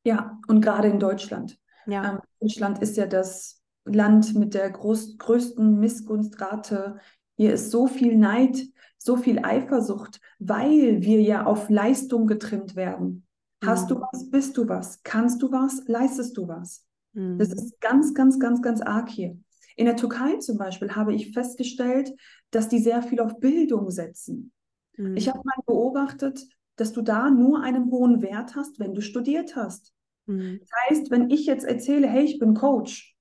Ja, und gerade in Deutschland. Ja. Ähm, Deutschland ist ja das Land mit der groß, größten Missgunstrate. Hier ist so viel Neid, so viel Eifersucht, weil wir ja auf Leistung getrimmt werden. Hast du was, bist du was? Kannst du was, leistest du was? Mhm. Das ist ganz, ganz, ganz, ganz arg hier. In der Türkei zum Beispiel habe ich festgestellt, dass die sehr viel auf Bildung setzen. Mhm. Ich habe mal beobachtet, dass du da nur einen hohen Wert hast, wenn du studiert hast. Mhm. Das heißt, wenn ich jetzt erzähle, hey, ich bin Coach,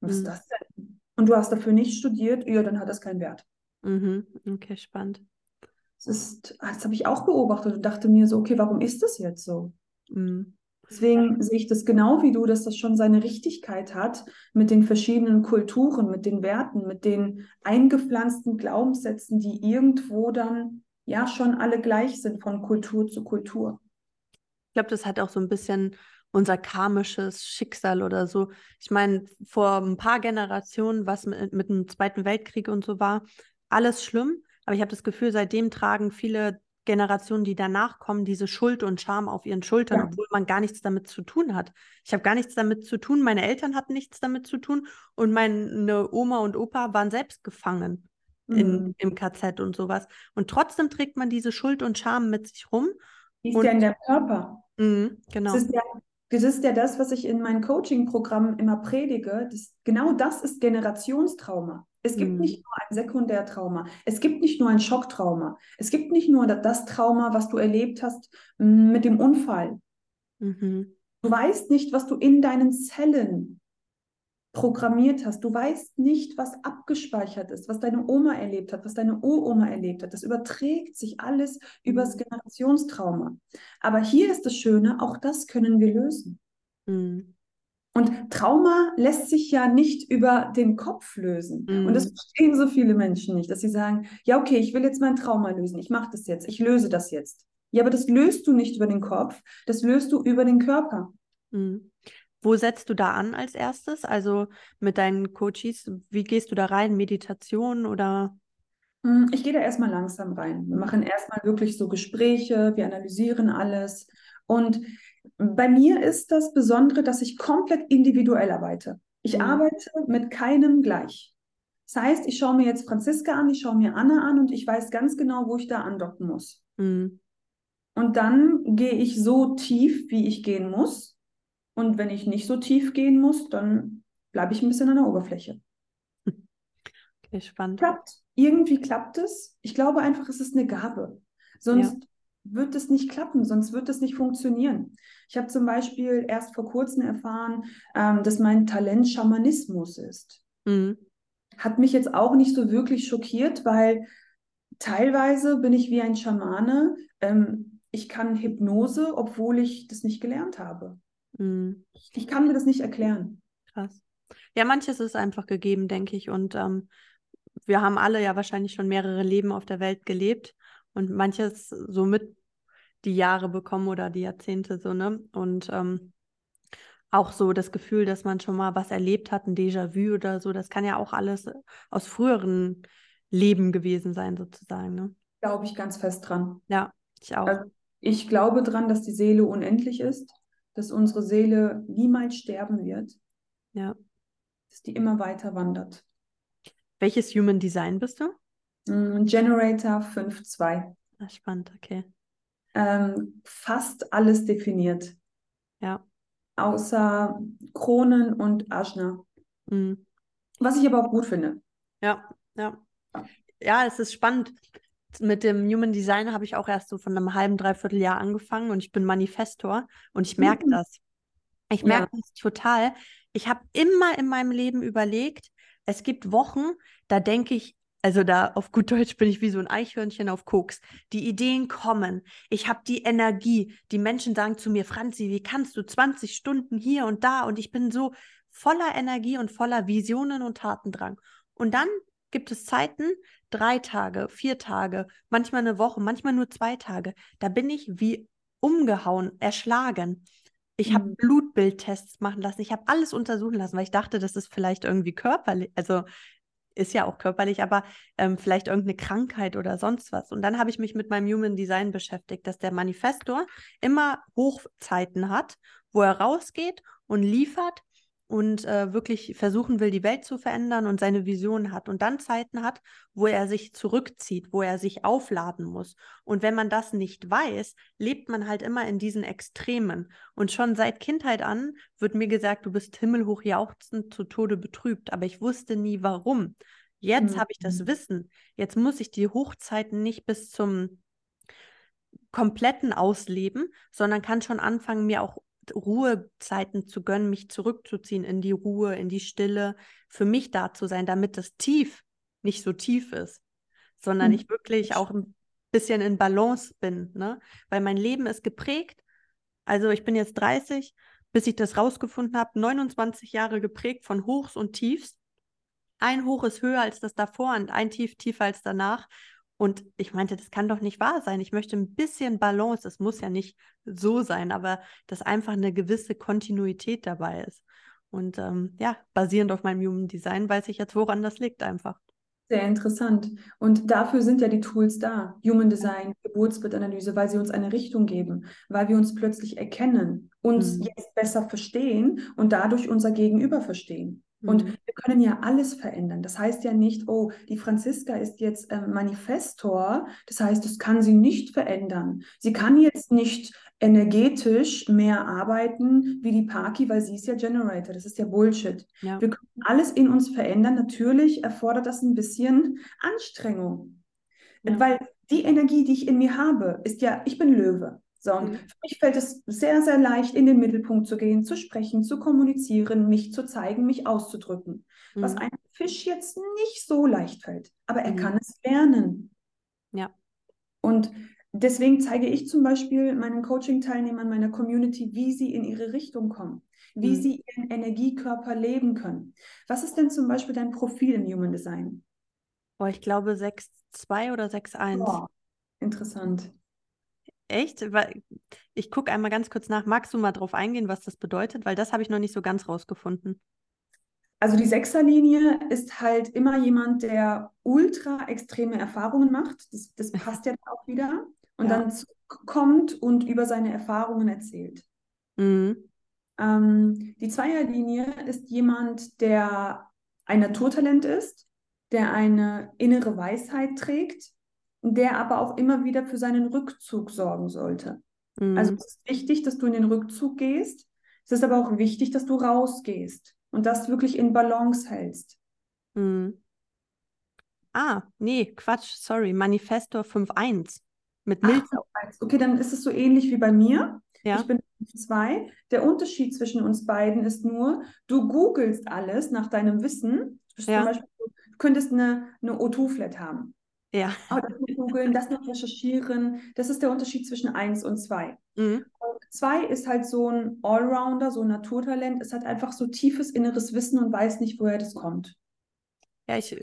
was ist mhm. das denn? Und du hast dafür nicht studiert, ja, dann hat das keinen Wert. Mhm. Okay, spannend. Das, ist, ah, das habe ich auch beobachtet und dachte mir so, okay, warum ist das jetzt so? Mhm. Deswegen sehe ich das genau wie du, dass das schon seine Richtigkeit hat mit den verschiedenen Kulturen, mit den Werten, mit den eingepflanzten Glaubenssätzen, die irgendwo dann ja schon alle gleich sind von Kultur zu Kultur. Ich glaube, das hat auch so ein bisschen unser karmisches Schicksal oder so. Ich meine, vor ein paar Generationen, was mit, mit dem Zweiten Weltkrieg und so war, alles schlimm. Aber ich habe das Gefühl, seitdem tragen viele Generationen, die danach kommen, diese Schuld und Scham auf ihren Schultern, ja. obwohl man gar nichts damit zu tun hat. Ich habe gar nichts damit zu tun, meine Eltern hatten nichts damit zu tun und meine Oma und Opa waren selbst gefangen in, mhm. im KZ und sowas. Und trotzdem trägt man diese Schuld und Scham mit sich rum. Die ist und, ja in der Körper. Mh, genau. Das ist, ja, das ist ja das, was ich in meinen Coaching-Programmen immer predige. Das, genau das ist Generationstrauma. Es gibt mhm. nicht nur ein Sekundärtrauma. Es gibt nicht nur ein Schocktrauma. Es gibt nicht nur das Trauma, was du erlebt hast mit dem Unfall. Mhm. Du weißt nicht, was du in deinen Zellen programmiert hast. Du weißt nicht, was abgespeichert ist, was deine Oma erlebt hat, was deine Uroma erlebt hat. Das überträgt sich alles übers mhm. Generationstrauma. Aber hier ist das Schöne, auch das können wir lösen. Mhm. Und Trauma lässt sich ja nicht über den Kopf lösen. Mhm. Und das mhm. verstehen so viele Menschen nicht, dass sie sagen, ja, okay, ich will jetzt mein Trauma lösen, ich mache das jetzt, ich löse das jetzt. Ja, aber das löst du nicht über den Kopf, das löst du über den Körper. Mhm. Wo setzt du da an als erstes? Also mit deinen Coaches, wie gehst du da rein? Meditation oder? Hm, ich gehe da erstmal langsam rein. Wir machen erstmal wirklich so Gespräche, wir analysieren alles. Und bei mir ist das Besondere, dass ich komplett individuell arbeite. Ich mhm. arbeite mit keinem gleich. Das heißt, ich schaue mir jetzt Franziska an, ich schaue mir Anna an und ich weiß ganz genau, wo ich da andocken muss. Mhm. Und dann gehe ich so tief, wie ich gehen muss. Und wenn ich nicht so tief gehen muss, dann bleibe ich ein bisschen an der Oberfläche. Okay, spannend. Klappt. Irgendwie klappt es. Ich glaube einfach, es ist eine Gabe. Sonst ja. Wird es nicht klappen, sonst wird es nicht funktionieren. Ich habe zum Beispiel erst vor kurzem erfahren, ähm, dass mein Talent Schamanismus ist. Mhm. Hat mich jetzt auch nicht so wirklich schockiert, weil teilweise bin ich wie ein Schamane. Ähm, ich kann Hypnose, obwohl ich das nicht gelernt habe. Mhm. Ich kann mir das nicht erklären. Krass. Ja, manches ist einfach gegeben, denke ich. Und ähm, wir haben alle ja wahrscheinlich schon mehrere Leben auf der Welt gelebt und manches so mit die Jahre bekommen oder die Jahrzehnte so, ne? Und ähm, auch so das Gefühl, dass man schon mal was erlebt hat, ein Déjà-vu oder so, das kann ja auch alles aus früheren Leben gewesen sein, sozusagen, ne? Glaube ich ganz fest dran. Ja, ich auch. Also ich glaube dran, dass die Seele unendlich ist, dass unsere Seele niemals sterben wird. Ja. Dass die immer weiter wandert. Welches Human Design bist du? Mm, Generator 5.2. Ah, spannend, okay. Ähm, fast alles definiert. Ja. Außer Kronen und Ajna. Mhm. Was ich aber auch gut finde. Ja, ja. Ja, es ist spannend. Mit dem Human Design habe ich auch erst so von einem halben, dreiviertel Jahr angefangen und ich bin Manifestor und ich merke mhm. das. Ich merke ja. das total. Ich habe immer in meinem Leben überlegt, es gibt Wochen, da denke ich, also da auf gut Deutsch bin ich wie so ein Eichhörnchen auf Koks. Die Ideen kommen. Ich habe die Energie. Die Menschen sagen zu mir, Franzi, wie kannst du 20 Stunden hier und da? Und ich bin so voller Energie und voller Visionen und Tatendrang. Und dann gibt es Zeiten, drei Tage, vier Tage, manchmal eine Woche, manchmal nur zwei Tage. Da bin ich wie umgehauen, erschlagen. Ich habe mhm. Blutbildtests machen lassen. Ich habe alles untersuchen lassen, weil ich dachte, das ist vielleicht irgendwie körperlich, also ist ja auch körperlich, aber ähm, vielleicht irgendeine Krankheit oder sonst was. Und dann habe ich mich mit meinem Human Design beschäftigt, dass der Manifestor immer Hochzeiten hat, wo er rausgeht und liefert und äh, wirklich versuchen will, die Welt zu verändern und seine Vision hat und dann Zeiten hat, wo er sich zurückzieht, wo er sich aufladen muss. Und wenn man das nicht weiß, lebt man halt immer in diesen Extremen. Und schon seit Kindheit an wird mir gesagt, du bist himmelhoch jauchzend zu Tode betrübt, aber ich wusste nie warum. Jetzt mhm. habe ich das Wissen. Jetzt muss ich die Hochzeiten nicht bis zum kompletten ausleben, sondern kann schon anfangen, mir auch Ruhezeiten zu gönnen, mich zurückzuziehen in die Ruhe, in die Stille, für mich da zu sein, damit das Tief nicht so tief ist, sondern mhm. ich wirklich auch ein bisschen in Balance bin, ne? Weil mein Leben ist geprägt. Also ich bin jetzt 30, bis ich das rausgefunden habe, 29 Jahre geprägt von Hochs und Tiefs. Ein Hoch ist höher als das davor und ein Tief tiefer als danach. Und ich meinte, das kann doch nicht wahr sein. Ich möchte ein bisschen Balance. Es muss ja nicht so sein, aber dass einfach eine gewisse Kontinuität dabei ist. Und ähm, ja, basierend auf meinem Human Design weiß ich jetzt, woran das liegt einfach. Sehr interessant. Und dafür sind ja die Tools da. Human Design, Geburtsbildanalyse, weil sie uns eine Richtung geben, weil wir uns plötzlich erkennen, uns mhm. jetzt besser verstehen und dadurch unser Gegenüber verstehen. Und mhm. wir können ja alles verändern. Das heißt ja nicht, oh, die Franziska ist jetzt äh, Manifestor. Das heißt, das kann sie nicht verändern. Sie kann jetzt nicht energetisch mehr arbeiten wie die Parky, weil sie ist ja Generator. Das ist ja Bullshit. Ja. Wir können alles in uns verändern. Natürlich erfordert das ein bisschen Anstrengung. Ja. Weil die Energie, die ich in mir habe, ist ja, ich bin Löwe. So, und mhm. für mich fällt es sehr, sehr leicht, in den Mittelpunkt zu gehen, zu sprechen, zu kommunizieren, mich zu zeigen, mich auszudrücken. Mhm. Was einem Fisch jetzt nicht so leicht fällt, aber er mhm. kann es lernen. Ja. Und deswegen zeige ich zum Beispiel meinen Coaching-Teilnehmern meiner Community, wie sie in ihre Richtung kommen, wie mhm. sie ihren Energiekörper leben können. Was ist denn zum Beispiel dein Profil im Human Design? Oh, ich glaube 6.2 oder 6.1. Oh, interessant. Echt? Ich gucke einmal ganz kurz nach. Magst du mal drauf eingehen, was das bedeutet? Weil das habe ich noch nicht so ganz rausgefunden. Also die Sechserlinie ist halt immer jemand, der ultra extreme Erfahrungen macht. Das, das passt ja auch wieder. Und ja. dann kommt und über seine Erfahrungen erzählt. Mhm. Ähm, die Zweierlinie ist jemand, der ein Naturtalent ist, der eine innere Weisheit trägt, der aber auch immer wieder für seinen Rückzug sorgen sollte. Mhm. Also es ist wichtig, dass du in den Rückzug gehst. Es ist aber auch wichtig, dass du rausgehst und das wirklich in Balance hältst. Mhm. Ah, nee, Quatsch, sorry, Manifestor 5.1 mit Milz. okay, dann ist es so ähnlich wie bei mir. Ja. Ich bin 2. Der Unterschied zwischen uns beiden ist nur, du googelst alles nach deinem Wissen. Ja. Beispiel, du könntest eine, eine O2-Flat haben. Ja. Aber das googeln, das noch recherchieren. Das ist der Unterschied zwischen 1 und 2. Mhm. 2 ist halt so ein Allrounder, so ein Naturtalent. Es hat einfach so tiefes inneres Wissen und weiß nicht, woher das kommt. Ja, ich,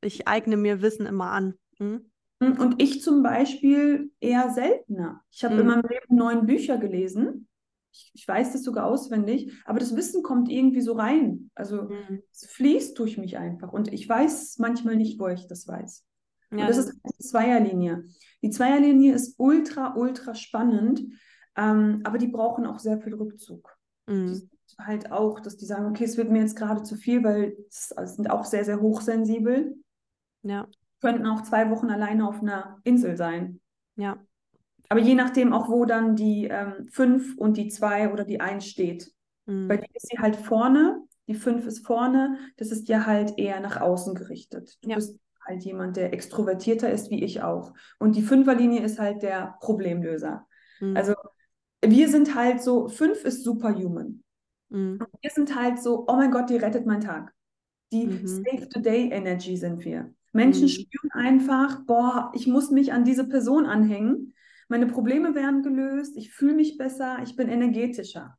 ich eigne mir Wissen immer an. Mhm. Und ich zum Beispiel eher seltener. Ich habe mhm. in meinem Leben neun Bücher gelesen. Ich, ich, weiß das sogar auswendig, aber das Wissen kommt irgendwie so rein. Also mhm. es fließt durch mich einfach. Und ich weiß manchmal nicht, wo ich das weiß. Ja, und das ist die Zweierlinie. Die Zweierlinie ist ultra, ultra spannend, ähm, aber die brauchen auch sehr viel Rückzug. Mhm. Halt auch, dass die sagen, okay, es wird mir jetzt gerade zu viel, weil es sind auch sehr, sehr hochsensibel. Ja. Könnten auch zwei Wochen alleine auf einer Insel sein. Ja. Aber je nachdem auch, wo dann die ähm, fünf und die zwei oder die eins steht. Mhm. Bei dir ist sie halt vorne, die fünf ist vorne, das ist ja halt eher nach außen gerichtet. Du ja. bist halt jemand, der extrovertierter ist, wie ich auch. Und die Fünferlinie ist halt der Problemlöser. Mhm. Also wir sind halt so, fünf ist superhuman. Mhm. Und wir sind halt so, oh mein Gott, die rettet meinen Tag. Die mhm. Save-the-Day-Energy sind wir. Menschen mhm. spüren einfach, boah, ich muss mich an diese Person anhängen. Meine Probleme werden gelöst, ich fühle mich besser, ich bin energetischer.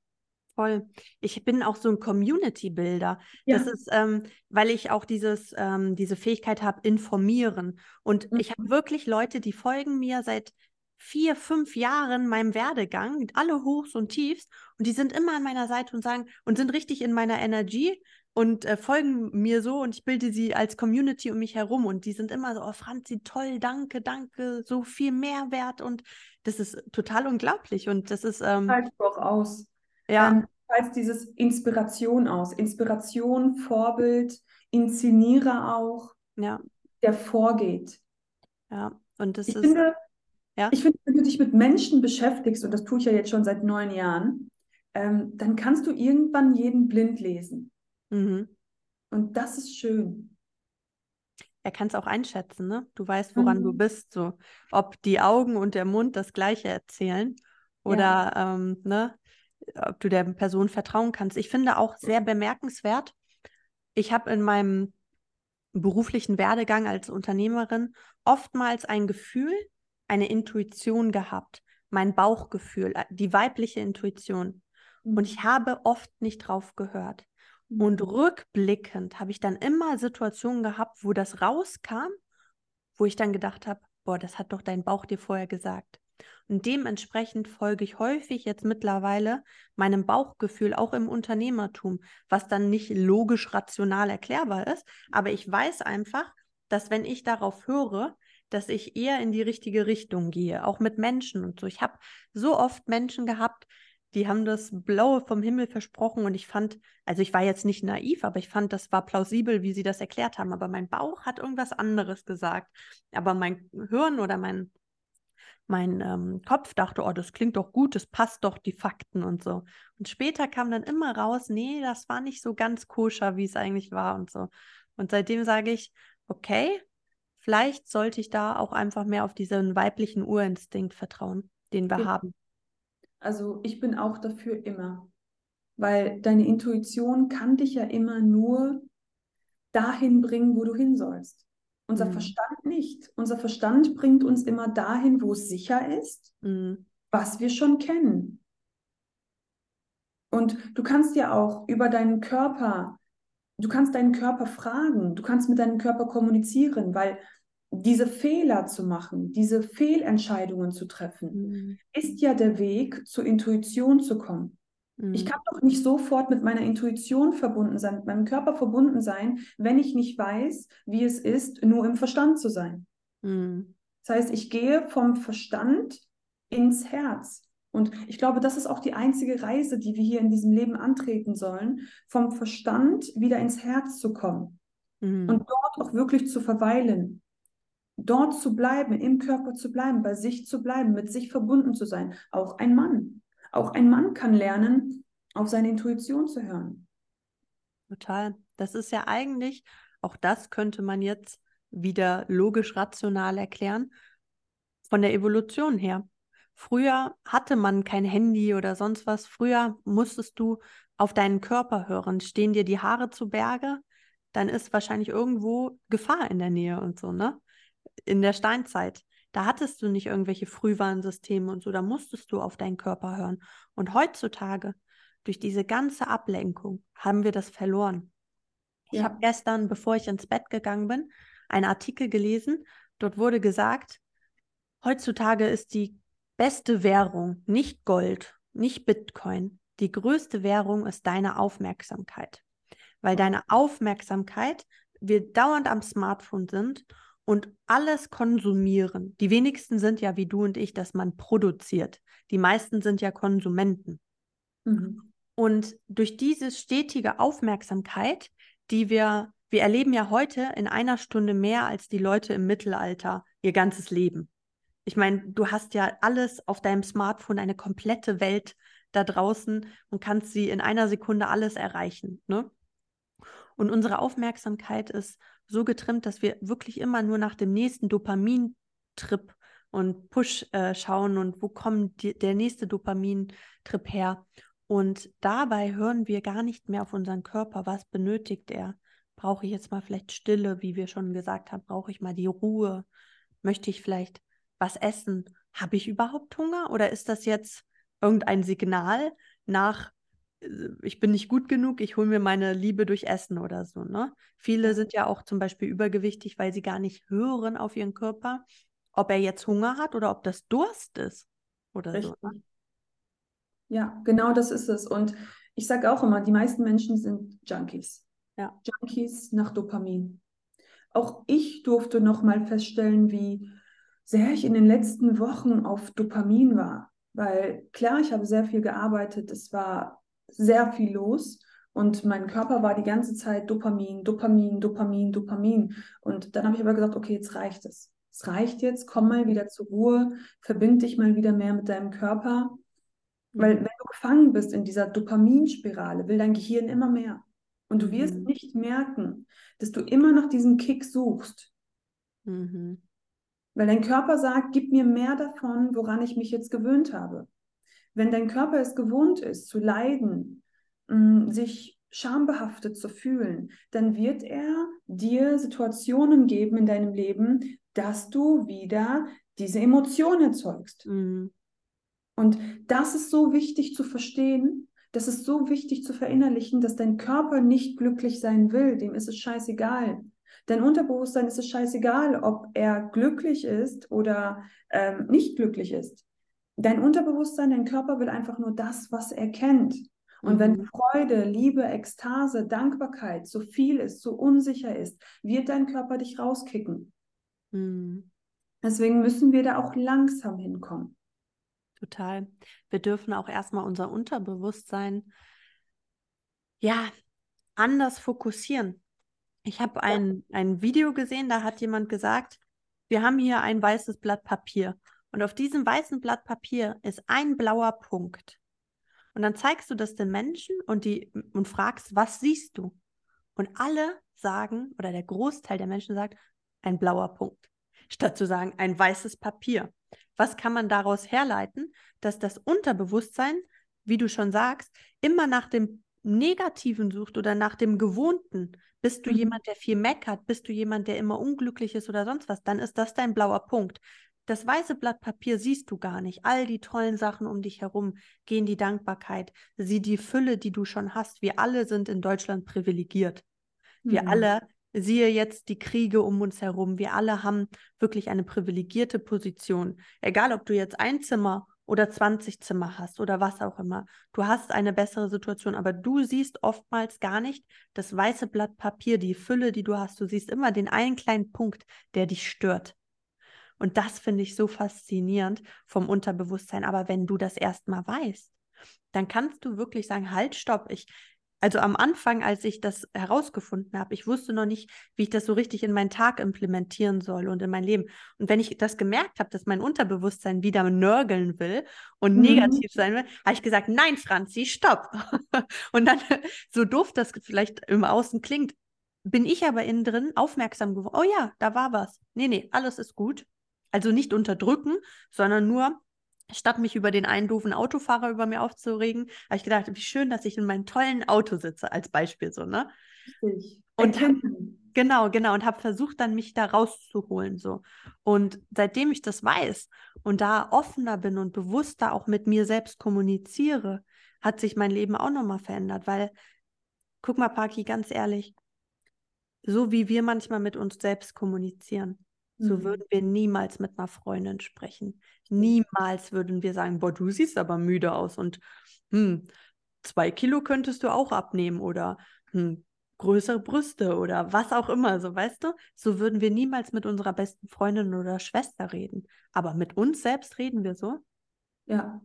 Voll. Ich bin auch so ein Community-Builder. Ja. Das ist, ähm, weil ich auch dieses, ähm, diese Fähigkeit habe, informieren. Und mhm. ich habe wirklich Leute, die folgen mir seit vier, fünf Jahren meinem Werdegang, alle Hochs und Tiefs, und die sind immer an meiner Seite und sagen und sind richtig in meiner Energie und äh, folgen mir so und ich bilde sie als Community um mich herum und die sind immer so, oh Franzi, toll, danke, danke, so viel Mehrwert und das ist total unglaublich und das ist. Ähm, doch aus. Ja. Ähm, heißt dieses Inspiration aus. Inspiration, Vorbild, Inszenierer auch. Ja. Der vorgeht. Ja, und das ich ist. Finde, ja? Ich finde, wenn du dich mit Menschen beschäftigst, und das tue ich ja jetzt schon seit neun Jahren, ähm, dann kannst du irgendwann jeden blind lesen. Mhm. Und das ist schön. Er kann es auch einschätzen, ne? Du weißt, woran mhm. du bist, so. Ob die Augen und der Mund das Gleiche erzählen oder, ja. ähm, ne? Ob du der Person vertrauen kannst. Ich finde auch sehr bemerkenswert, ich habe in meinem beruflichen Werdegang als Unternehmerin oftmals ein Gefühl, eine Intuition gehabt, mein Bauchgefühl, äh, die weibliche Intuition. Und ich mhm. habe oft nicht drauf gehört. Und mhm. rückblickend habe ich dann immer Situationen gehabt, wo das rauskam, wo ich dann gedacht habe, boah, das hat doch dein Bauch dir vorher gesagt. Und dementsprechend folge ich häufig jetzt mittlerweile meinem Bauchgefühl, auch im Unternehmertum, was dann nicht logisch rational erklärbar ist. Aber ich weiß einfach, dass wenn ich darauf höre, dass ich eher in die richtige Richtung gehe, auch mit Menschen und so. Ich habe so oft Menschen gehabt, die haben das Blaue vom Himmel versprochen und ich fand, also ich war jetzt nicht naiv, aber ich fand, das war plausibel, wie sie das erklärt haben. Aber mein Bauch hat irgendwas anderes gesagt. Aber mein Hirn oder mein mein ähm, Kopf dachte, oh, das klingt doch gut, das passt doch, die Fakten und so. Und später kam dann immer raus, nee, das war nicht so ganz koscher, wie es eigentlich war und so. Und seitdem sage ich, okay, vielleicht sollte ich da auch einfach mehr auf diesen weiblichen Urinstinkt vertrauen, den wir ja. haben. Also ich bin auch dafür immer, weil deine Intuition kann dich ja immer nur dahin bringen, wo du hin sollst. Unser mhm. Verstand nicht. Unser Verstand bringt uns immer dahin, wo es sicher ist, mhm. was wir schon kennen. Und du kannst ja auch über deinen Körper, du kannst deinen Körper fragen, du kannst mit deinem Körper kommunizieren, weil diese Fehler zu machen, diese Fehlentscheidungen zu treffen, mhm. ist ja der Weg, zur Intuition zu kommen. Mhm. Ich kann doch nicht sofort mit meiner Intuition verbunden sein, mit meinem Körper verbunden sein, wenn ich nicht weiß, wie es ist, nur im Verstand zu sein. Mhm. Das heißt, ich gehe vom Verstand ins Herz. Und ich glaube, das ist auch die einzige Reise, die wir hier in diesem Leben antreten sollen, vom Verstand wieder ins Herz zu kommen mhm. und dort auch wirklich zu verweilen, dort zu bleiben, im Körper zu bleiben, bei sich zu bleiben, mit sich verbunden zu sein. Auch ein Mann. Auch ein Mann kann lernen, auf seine Intuition zu hören. Total. Das ist ja eigentlich, auch das könnte man jetzt wieder logisch rational erklären, von der Evolution her. Früher hatte man kein Handy oder sonst was. Früher musstest du auf deinen Körper hören. Stehen dir die Haare zu Berge, dann ist wahrscheinlich irgendwo Gefahr in der Nähe und so, ne? In der Steinzeit. Da hattest du nicht irgendwelche Frühwarnsysteme und so, da musstest du auf deinen Körper hören. Und heutzutage, durch diese ganze Ablenkung, haben wir das verloren. Ja. Ich habe gestern, bevor ich ins Bett gegangen bin, einen Artikel gelesen. Dort wurde gesagt, heutzutage ist die beste Währung nicht Gold, nicht Bitcoin. Die größte Währung ist deine Aufmerksamkeit. Weil deine Aufmerksamkeit, wir dauernd am Smartphone sind und alles konsumieren. Die wenigsten sind ja wie du und ich, dass man produziert. Die meisten sind ja Konsumenten. Mhm. Und durch diese stetige Aufmerksamkeit, die wir, wir erleben ja heute in einer Stunde mehr als die Leute im Mittelalter ihr ganzes Leben. Ich meine, du hast ja alles auf deinem Smartphone, eine komplette Welt da draußen und kannst sie in einer Sekunde alles erreichen. Ne? Und unsere Aufmerksamkeit ist so getrimmt, dass wir wirklich immer nur nach dem nächsten Dopamintrip und Push äh, schauen und wo kommt die, der nächste Dopamintrip her. Und dabei hören wir gar nicht mehr auf unseren Körper, was benötigt er. Brauche ich jetzt mal vielleicht Stille, wie wir schon gesagt haben, brauche ich mal die Ruhe? Möchte ich vielleicht was essen. Habe ich überhaupt Hunger oder ist das jetzt irgendein Signal nach, ich bin nicht gut genug, ich hole mir meine Liebe durch Essen oder so. Ne? Viele sind ja auch zum Beispiel übergewichtig, weil sie gar nicht hören auf ihren Körper, ob er jetzt Hunger hat oder ob das Durst ist oder Richtig. so. Ne? Ja, genau das ist es. Und ich sage auch immer, die meisten Menschen sind Junkies. Ja. Junkies nach Dopamin. Auch ich durfte noch mal feststellen, wie sehr ich in den letzten Wochen auf Dopamin war. Weil klar, ich habe sehr viel gearbeitet, es war sehr viel los und mein Körper war die ganze Zeit Dopamin, Dopamin, Dopamin, Dopamin. Und dann habe ich aber gesagt, okay, jetzt reicht es. Es reicht jetzt, komm mal wieder zur Ruhe, verbind dich mal wieder mehr mit deinem Körper. Weil mhm. wenn du gefangen bist in dieser Dopaminspirale, will dein Gehirn immer mehr. Und du wirst mhm. nicht merken, dass du immer nach diesem Kick suchst. Mhm. Weil dein Körper sagt, gib mir mehr davon, woran ich mich jetzt gewöhnt habe. Wenn dein Körper es gewohnt ist, zu leiden, mm, sich schambehaftet zu fühlen, dann wird er dir Situationen geben in deinem Leben, dass du wieder diese Emotion erzeugst. Mhm. Und das ist so wichtig zu verstehen, das ist so wichtig zu verinnerlichen, dass dein Körper nicht glücklich sein will, dem ist es scheißegal. Dein Unterbewusstsein ist es scheißegal, ob er glücklich ist oder ähm, nicht glücklich ist. Dein Unterbewusstsein, dein Körper will einfach nur das, was er kennt. Und mhm. wenn Freude, Liebe, Ekstase, Dankbarkeit so viel ist, so unsicher ist, wird dein Körper dich rauskicken. Mhm. Deswegen müssen wir da auch langsam hinkommen. Total. Wir dürfen auch erstmal unser Unterbewusstsein ja anders fokussieren. Ich habe ein, ein Video gesehen, da hat jemand gesagt, wir haben hier ein weißes Blatt Papier und auf diesem weißen Blatt Papier ist ein blauer Punkt. Und dann zeigst du das den Menschen und, die, und fragst, was siehst du? Und alle sagen, oder der Großteil der Menschen sagt, ein blauer Punkt, statt zu sagen, ein weißes Papier. Was kann man daraus herleiten, dass das Unterbewusstsein, wie du schon sagst, immer nach dem Negativen sucht oder nach dem Gewohnten, bist du mhm. jemand, der viel meckert, bist du jemand, der immer unglücklich ist oder sonst was, dann ist das dein blauer Punkt. Das weiße Blatt Papier siehst du gar nicht. All die tollen Sachen um dich herum gehen die Dankbarkeit, sieh die Fülle, die du schon hast. Wir alle sind in Deutschland privilegiert. Wir mhm. alle, siehe jetzt die Kriege um uns herum, wir alle haben wirklich eine privilegierte Position. Egal, ob du jetzt ein Zimmer oder 20 Zimmer hast oder was auch immer. Du hast eine bessere Situation, aber du siehst oftmals gar nicht das weiße Blatt Papier, die Fülle, die du hast. Du siehst immer den einen kleinen Punkt, der dich stört. Und das finde ich so faszinierend vom Unterbewusstsein. Aber wenn du das erstmal weißt, dann kannst du wirklich sagen, halt, stopp, ich, also am Anfang, als ich das herausgefunden habe, ich wusste noch nicht, wie ich das so richtig in meinen Tag implementieren soll und in mein Leben. Und wenn ich das gemerkt habe, dass mein Unterbewusstsein wieder nörgeln will und mhm. negativ sein will, habe ich gesagt, nein, Franzi, stopp. und dann, so doof das vielleicht im Außen klingt, bin ich aber innen drin aufmerksam geworden. Oh ja, da war was. Nee, nee, alles ist gut. Also nicht unterdrücken, sondern nur statt mich über den einen doofen Autofahrer über mir aufzuregen, habe ich gedacht, wie schön, dass ich in meinem tollen Auto sitze, als Beispiel so, ne? Richtig. Und hab, genau, genau, und habe versucht, dann mich da rauszuholen, so. Und seitdem ich das weiß und da offener bin und bewusster auch mit mir selbst kommuniziere, hat sich mein Leben auch nochmal verändert, weil, guck mal, Paki, ganz ehrlich, so wie wir manchmal mit uns selbst kommunizieren, so mhm. würden wir niemals mit einer Freundin sprechen. Niemals würden wir sagen, boah, du siehst aber müde aus und hm, zwei Kilo könntest du auch abnehmen oder hm, größere Brüste oder was auch immer, so weißt du? So würden wir niemals mit unserer besten Freundin oder Schwester reden. Aber mit uns selbst reden wir so. Ja,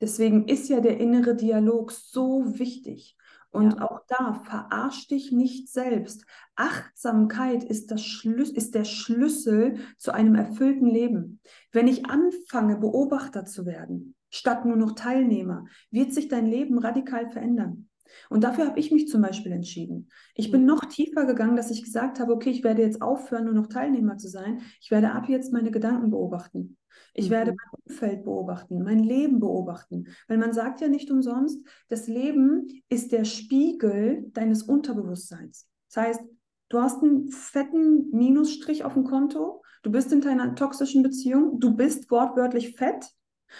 deswegen ist ja der innere Dialog so wichtig. Und ja. auch da, verarsch dich nicht selbst. Achtsamkeit ist, das ist der Schlüssel zu einem erfüllten Leben. Wenn ich anfange, Beobachter zu werden, statt nur noch Teilnehmer, wird sich dein Leben radikal verändern. Und dafür habe ich mich zum Beispiel entschieden. Ich bin mhm. noch tiefer gegangen, dass ich gesagt habe, okay, ich werde jetzt aufhören, nur noch Teilnehmer zu sein. Ich werde ab jetzt meine Gedanken beobachten. Ich mhm. werde mein Umfeld beobachten, mein Leben beobachten. Weil man sagt ja nicht umsonst, das Leben ist der Spiegel deines Unterbewusstseins. Das heißt, du hast einen fetten Minusstrich auf dem Konto, du bist in deiner toxischen Beziehung, du bist wortwörtlich fett,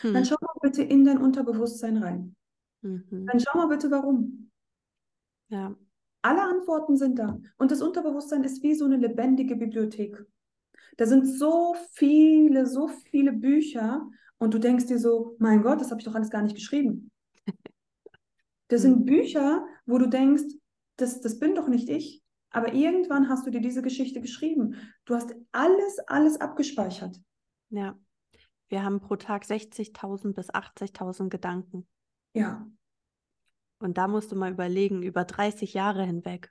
mhm. dann schau mal bitte in dein Unterbewusstsein rein. Mhm. Dann schau mal bitte, warum. Ja. Alle Antworten sind da. Und das Unterbewusstsein ist wie so eine lebendige Bibliothek. Da sind so viele, so viele Bücher und du denkst dir so, mein Gott, das habe ich doch alles gar nicht geschrieben. Das sind hm. Bücher, wo du denkst, das, das bin doch nicht ich. Aber irgendwann hast du dir diese Geschichte geschrieben. Du hast alles, alles abgespeichert. Ja. Wir haben pro Tag 60.000 bis 80.000 Gedanken. Ja. Und da musst du mal überlegen, über 30 Jahre hinweg.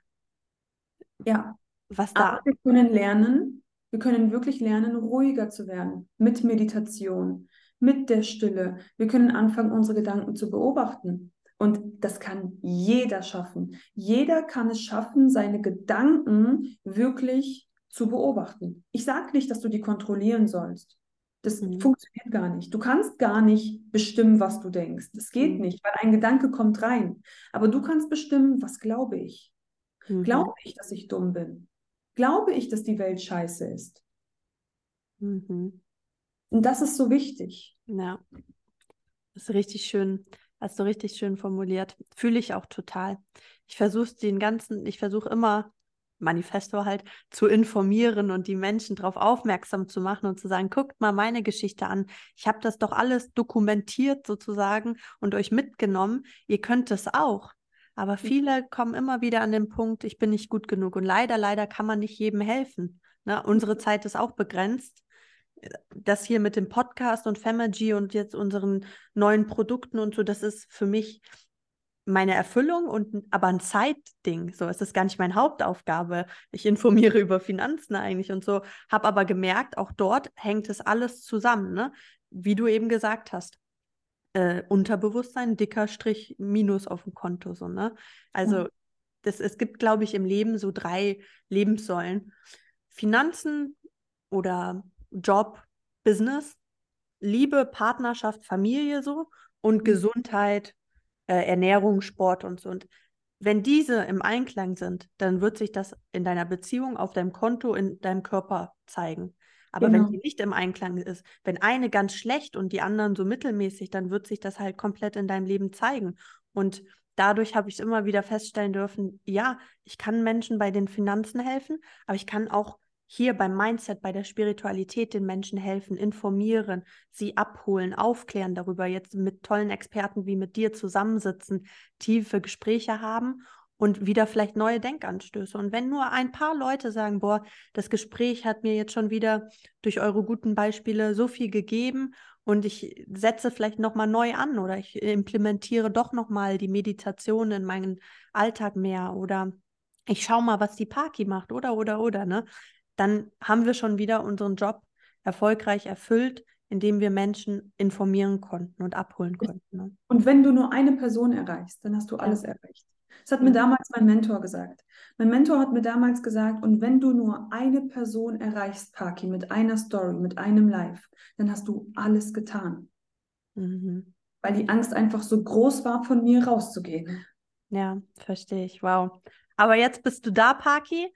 Ja. Was da. Aber wir können lernen, wir können wirklich lernen, ruhiger zu werden mit Meditation, mit der Stille. Wir können anfangen, unsere Gedanken zu beobachten. Und das kann jeder schaffen. Jeder kann es schaffen, seine Gedanken wirklich zu beobachten. Ich sage nicht, dass du die kontrollieren sollst. Das mhm. funktioniert gar nicht. Du kannst gar nicht bestimmen, was du denkst. Das geht mhm. nicht, weil ein Gedanke kommt rein. Aber du kannst bestimmen, was glaube ich. Mhm. Glaube ich, dass ich dumm bin? Glaube ich, dass die Welt scheiße ist? Mhm. Und das ist so wichtig. Ja, das ist richtig schön. Hast du richtig schön formuliert. Fühle ich auch total. Ich versuche den ganzen, ich versuche immer, Manifesto halt, zu informieren und die Menschen darauf aufmerksam zu machen und zu sagen, guckt mal meine Geschichte an. Ich habe das doch alles dokumentiert sozusagen und euch mitgenommen. Ihr könnt es auch. Aber viele kommen immer wieder an den Punkt, ich bin nicht gut genug. Und leider, leider kann man nicht jedem helfen. Ne? Unsere Zeit ist auch begrenzt. Das hier mit dem Podcast und Femergy und jetzt unseren neuen Produkten und so, das ist für mich meine Erfüllung und aber ein Zeitding. So, es ist gar nicht meine Hauptaufgabe. Ich informiere über Finanzen eigentlich und so, habe aber gemerkt, auch dort hängt es alles zusammen, ne? Wie du eben gesagt hast äh, Unterbewusstsein, dicker Strich Minus auf dem Konto. So, ne? Also mhm. das, es gibt, glaube ich, im Leben so drei Lebenssäulen. Finanzen oder Job, Business, Liebe, Partnerschaft, Familie so und mhm. Gesundheit, äh, Ernährung, Sport und so. Und wenn diese im Einklang sind, dann wird sich das in deiner Beziehung, auf deinem Konto, in deinem Körper zeigen. Aber genau. wenn die nicht im Einklang ist, wenn eine ganz schlecht und die anderen so mittelmäßig, dann wird sich das halt komplett in deinem Leben zeigen. Und dadurch habe ich immer wieder feststellen dürfen, ja, ich kann Menschen bei den Finanzen helfen, aber ich kann auch hier beim Mindset, bei der Spiritualität den Menschen helfen, informieren, sie abholen, aufklären darüber, jetzt mit tollen Experten wie mit dir zusammensitzen, tiefe Gespräche haben und wieder vielleicht neue Denkanstöße. Und wenn nur ein paar Leute sagen, boah, das Gespräch hat mir jetzt schon wieder durch eure guten Beispiele so viel gegeben und ich setze vielleicht nochmal neu an oder ich implementiere doch nochmal die Meditation in meinen Alltag mehr oder ich schaue mal, was die Parky macht oder oder oder, ne? Dann haben wir schon wieder unseren Job erfolgreich erfüllt, indem wir Menschen informieren konnten und abholen konnten. Ne? Und wenn du nur eine Person erreichst, dann hast du alles ja. erreicht. Das hat mir damals mein Mentor gesagt. Mein Mentor hat mir damals gesagt, und wenn du nur eine Person erreichst, Paki, mit einer Story, mit einem Live, dann hast du alles getan. Mhm. Weil die Angst einfach so groß war, von mir rauszugehen. Ja, verstehe ich. Wow. Aber jetzt bist du da, Paki.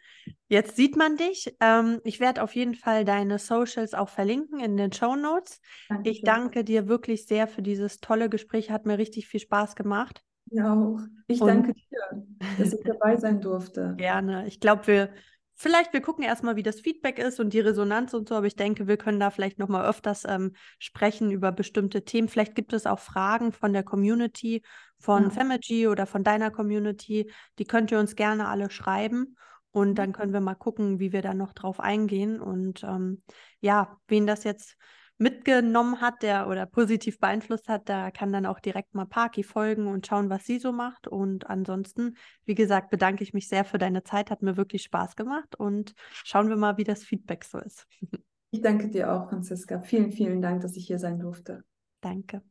Jetzt sieht man dich. Ähm, ich werde auf jeden Fall deine Socials auch verlinken in den Show Notes. Ich danke dir wirklich sehr für dieses tolle Gespräch. Hat mir richtig viel Spaß gemacht. Ja, auch. Ich Und danke dir, dass ich dabei sein durfte. Gerne. Ich glaube, wir vielleicht, wir gucken erstmal, wie das Feedback ist und die Resonanz und so, aber ich denke, wir können da vielleicht nochmal öfters ähm, sprechen über bestimmte Themen. Vielleicht gibt es auch Fragen von der Community, von ja. Femergy oder von deiner Community. Die könnt ihr uns gerne alle schreiben. Und dann können wir mal gucken, wie wir da noch drauf eingehen. Und ähm, ja, wen das jetzt mitgenommen hat, der oder positiv beeinflusst hat, da kann dann auch direkt mal Parky folgen und schauen, was sie so macht. Und ansonsten, wie gesagt, bedanke ich mich sehr für deine Zeit, hat mir wirklich Spaß gemacht und schauen wir mal, wie das Feedback so ist. Ich danke dir auch, Franziska. Vielen, vielen Dank, dass ich hier sein durfte. Danke.